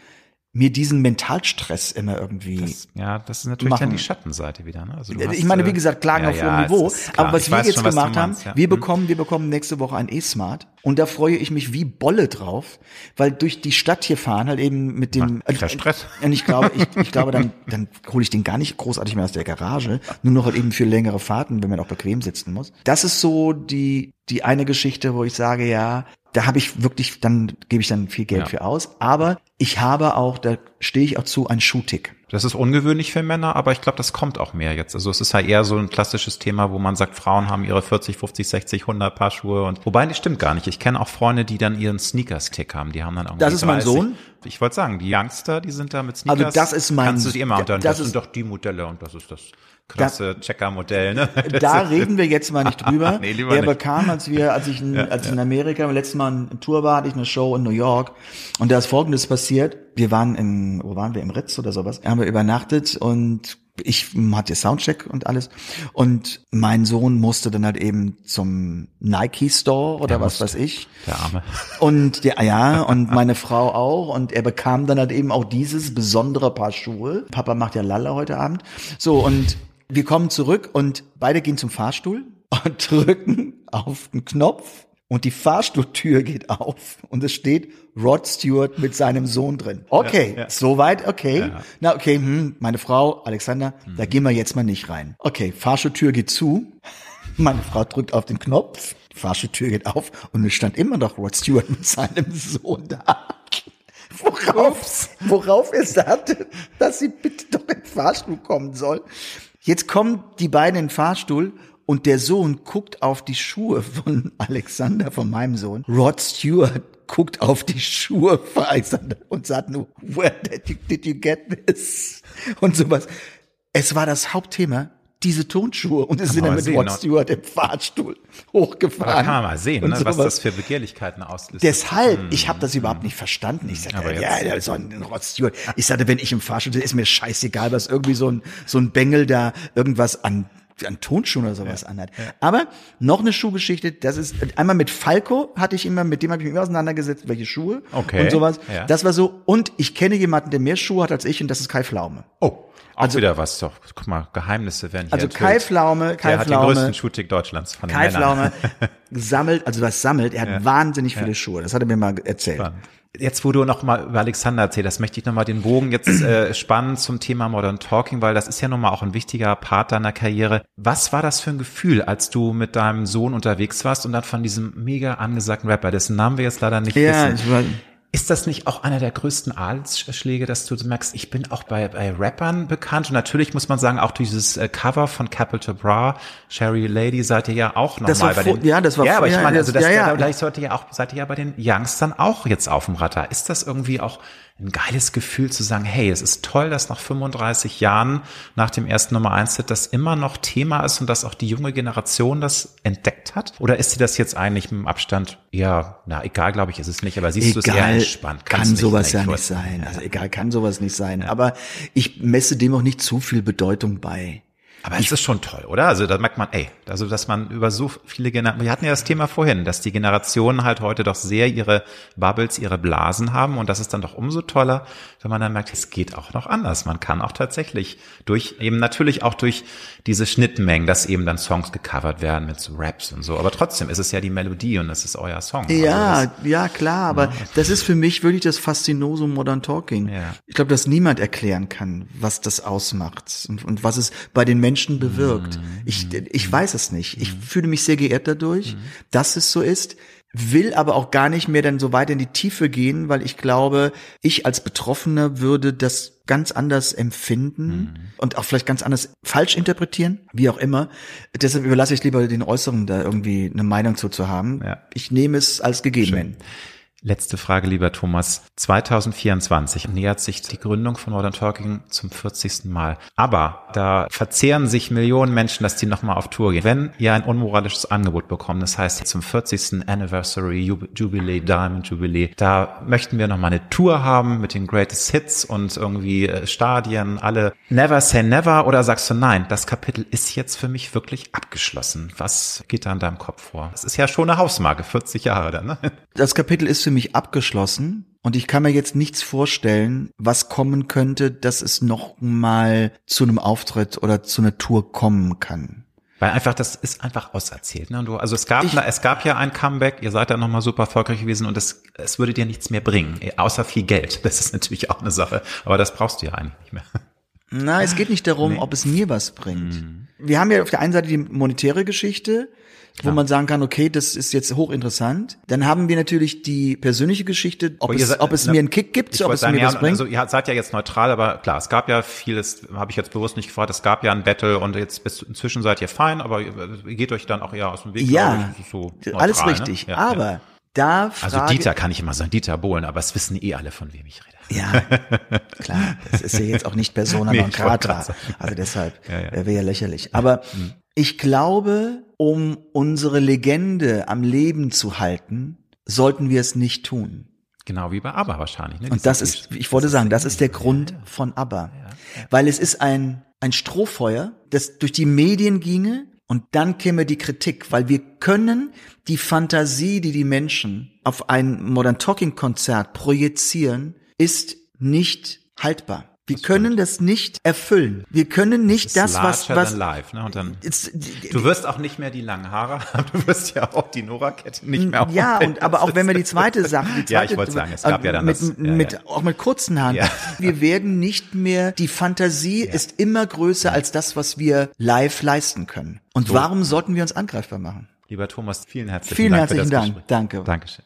mir diesen Mentalstress immer irgendwie. Das, ja, das ist natürlich machen. dann die Schattenseite wieder. Ne? Also hast, ich meine, äh, wie gesagt, Klagen ja, auf ja, hohem es Niveau. Aber was Ich wir jetzt schon, gemacht haben, meinst, ja. wir Hm. bekommen, wir bekommen nächste Woche ein E-Smart. Und da freue ich mich wie Bolle drauf, weil durch die Stadt hier fahren halt eben mit dem, Macht keinen Stress. und ich glaube, ich, ich glaube, dann, dann hole ich den gar nicht großartig mehr aus der Garage. Nur noch halt eben für längere Fahrten, wenn man auch bequem sitzen muss. Das ist so die, die eine Geschichte, wo ich sage, ja, da habe ich wirklich, dann gebe ich dann viel Geld Ja. für aus. Aber ich habe auch, da stehe ich auch zu, ein Schuhtick. Das ist ungewöhnlich für Männer, aber ich glaube, das kommt auch mehr jetzt. Also es ist ja eher so ein klassisches Thema, wo man sagt, Frauen haben ihre 40, 50, 60, 100 Paar Schuhe und wobei das stimmt gar nicht. Ich kenne auch Freunde, die dann ihren Sneakers-Tick haben. Die haben dann irgendwie Das ist mein 30. Sohn. Ich wollte sagen, die Youngster, die sind da mit Sneakers. Also das ist mein- Kannst du die immer und dann, das das, ist- sind doch die Modelle und das ist das klasse Checker-Modell. Ne? Da reden wir jetzt mal nicht drüber. Nee, lieber er nicht. bekam, als wir, als ich, in, als ich in Amerika beim letzten Mal in Tour war, hatte ich eine Show in New York und da ist Folgendes passiert. Wir waren in, wo waren wir, im Ritz oder sowas, haben wir übernachtet und ich hatte Soundcheck und alles und mein Sohn musste dann halt eben zum Nike Store oder Der was musste. weiß ich Der Arme. und der, ja, und meine Frau auch. Und er bekam dann halt eben auch dieses besondere Paar Schuhe. Papa macht ja Lalla heute Abend. So, und wir kommen zurück und beide gehen zum Fahrstuhl und drücken auf den Knopf. Und die Fahrstuhltür geht auf und es steht Rod Stewart mit seinem Sohn drin. Okay, Ja, ja. soweit, okay. Ja. Na, okay, hm, meine Frau, Alexander, Mhm. da gehen wir jetzt mal nicht rein. Okay, Fahrstuhltür geht zu. Meine Frau drückt auf den Knopf, die Fahrstuhltür geht auf und es stand immer noch Rod Stewart mit seinem Sohn da. Worauf, worauf er sagte, dass sie bitte doch in den Fahrstuhl kommen soll. Jetzt kommen die beiden in den Fahrstuhl und der Sohn guckt auf die Schuhe von Alexander, von meinem Sohn. Rod Stewart guckt auf die Schuhe von Alexander und sagt nur, where did you, did you get this? Und sowas. Es war das Hauptthema. Diese Tonschuhe und sind dann mit Rod? Stewart im Fahrstuhl hochgefahren. Da kann man mal sehen, ne, was das für Begehrlichkeiten auslöst. Deshalb, hm. ich habe das überhaupt nicht verstanden. Ich sagte, ja, ja, so ein Rod Stewart. Ich sagte, wenn ich im Fahrstuhl ist mir scheißegal, was irgendwie so ein, so ein Bengel da irgendwas an an Tonschuhen oder sowas ja, anhat. Ja. Aber noch eine Schuhgeschichte, das ist einmal mit Falco hatte ich immer, mit dem habe ich mich immer auseinandergesetzt, welche Schuhe okay. und sowas. Ja. Das war so. Und ich kenne jemanden, der mehr Schuhe hat als ich und das ist Kai Flaume. Oh. Auch also, wieder was doch. Guck mal, Geheimnisse werden hier Also Kai Flaume, Kai der Flaume. hat den größten Shooting Deutschlands von den Kai Männern. Flaume sammelt, also was sammelt, er hat ja. wahnsinnig viele Schuhe. Das hat er mir mal erzählt. Spannend. Jetzt, wo du noch mal über Alexander erzählst, möchte ich noch mal den Bogen jetzt äh, spannen zum Thema Modern Talking, weil das ist ja nun mal auch ein wichtiger Part deiner Karriere. Was war das für ein Gefühl, als du mit deinem Sohn unterwegs warst und dann von diesem mega angesagten Rapper, dessen Namen wir jetzt leider nicht ja, wissen, ist das nicht auch einer der größten Adelsschläge, dass du merkst, ich bin auch bei, bei Rappern bekannt und natürlich muss man sagen, auch dieses äh, Cover von Capital Bra, Sherry Lady seid ihr ja auch nochmal bei den. Ja, das war Ja, aber ich meine, also das, ja, ja. gleich sollte ja auch, seid ihr ja bei den Youngstern auch jetzt auf dem Radar. Ist das irgendwie auch ein geiles Gefühl zu sagen, hey, es ist toll, dass nach 35 Jahren nach dem ersten Nummer 1 Hit das immer noch Thema ist und dass auch die junge Generation das entdeckt hat? Oder ist sie das jetzt eigentlich im Abstand, ja, na, egal, glaube ich, ist es nicht, aber siehst du es eher entspannt? Kannst kann sowas ja nicht sein. Also egal, kann sowas nicht sein. Ja. Aber ich messe dem auch nicht zu viel Bedeutung bei. Aber es ist schon toll, oder? Also da merkt man, ey, also dass man über so viele Generationen, wir hatten ja das Thema vorhin, dass die Generationen halt heute doch sehr ihre Bubbles, ihre Blasen haben und das ist dann doch umso toller, wenn man dann merkt, es geht auch noch anders. Man kann auch tatsächlich durch, eben natürlich auch durch diese Schnittmengen, dass eben dann Songs gecovert werden mit so Raps und so, aber trotzdem ist es ja die Melodie und es ist euer Song. Ja, also das, ja klar, aber ja. das ist für mich wirklich das Faszinosum Modern Talking. Ja. Ich glaube, dass niemand erklären kann, was das ausmacht und, und was es bei den Menschen Menschen bewirkt. Mhm. Ich, ich weiß es nicht. Ich mhm. fühle mich sehr geehrt dadurch, mhm. dass es so ist will aber auch gar nicht mehr dann so weit in die Tiefe gehen, weil ich glaube, ich als Betroffener würde das ganz anders empfinden mhm. und auch vielleicht ganz anders falsch interpretieren, wie auch immer. Deshalb überlasse ich lieber den Äußeren da irgendwie eine Meinung zu, zu haben. Ja. Ich nehme es als gegeben Schön. Letzte Frage, lieber Thomas. 2024 nähert sich die Gründung von Modern Talking zum 40. Mal. Aber da verzehren sich Millionen Menschen, dass die nochmal auf Tour gehen. Wenn ihr ein unmoralisches Angebot bekommt, das heißt zum 40. Anniversary Jubilee, Diamond Jubilee, da möchten wir nochmal eine Tour haben mit den Greatest Hits und irgendwie äh, Stadien, alle Never say never oder sagst du nein, das Kapitel ist jetzt für mich wirklich abgeschlossen. Was geht da in deinem Kopf vor? Das ist ja schon eine Hausmarke, 40 Jahre dann, ne? Das Kapitel ist für mich abgeschlossen. Und ich kann mir jetzt nichts vorstellen, was kommen könnte, dass es noch mal zu einem Auftritt oder zu einer Tour kommen kann. Weil einfach, das ist einfach auserzählt. Ne? Du, also es gab, ich, es gab ja ein Comeback, ihr seid da nochmal super erfolgreich gewesen und es, es würde dir nichts mehr bringen, außer viel Geld. Das ist natürlich auch eine Sache, aber das brauchst du ja eigentlich nicht mehr. Na, es geht nicht darum, nee. ob es mir was bringt. Mhm. Wir haben ja auf der einen Seite die monetäre Geschichte, Klar. wo man sagen kann, okay, das ist jetzt hochinteressant. Dann haben wir natürlich die persönliche Geschichte, ob, es, seid, ob es ne, mir einen Kick gibt, ob es sagen, mir ja, was bringt. Also ihr seid ja jetzt neutral, aber klar, es gab ja vieles, habe ich jetzt bewusst nicht gefragt, es gab ja ein Battle und jetzt bis inzwischen seid ihr fein, aber ihr, geht euch dann auch eher aus dem Weg. Ja, so neutral, alles ne? richtig. Ne? Ja, aber ja. da frage, Also Dieter kann ich immer sagen, Dieter Bohlen, aber es wissen eh alle, von wem ich rede. Ja, klar. Das ist ja jetzt auch nicht Persona nee, non grata. Also deshalb ja, ja. wäre ja lächerlich. Aber mhm. Ich glaube, um unsere Legende am Leben zu halten, sollten wir es nicht tun. Genau wie bei ABBA wahrscheinlich. Ne? Und das ist, ich wollte sagen, das ist der Grund von ABBA. Weil es ist ein, ein Strohfeuer, das durch die Medien ginge und dann käme die Kritik, weil wir können die Fantasie, die die Menschen auf ein Modern Talking Konzert projizieren, ist nicht haltbar. Wir das können stimmt. das nicht erfüllen. Wir können nicht das, das was was live, ne? Und dann du wirst auch nicht mehr die langen Haare haben. Du wirst ja auch die Nora-Kette nicht mehr. Ja, und aber auch wenn wir die zweite Sache, die zweite, ja, ich wollte sagen, es gab ja dann mit, das, ja, mit ja. auch mit kurzen Haaren. Ja. Wir werden nicht mehr. Die Fantasie ist immer größer als das, was wir live leisten können. Und so. warum sollten wir uns angreifbar machen? Lieber Thomas, vielen herzlichen vielen Dank. Vielen herzlichen Dank. Gespräch. Danke. Dankeschön.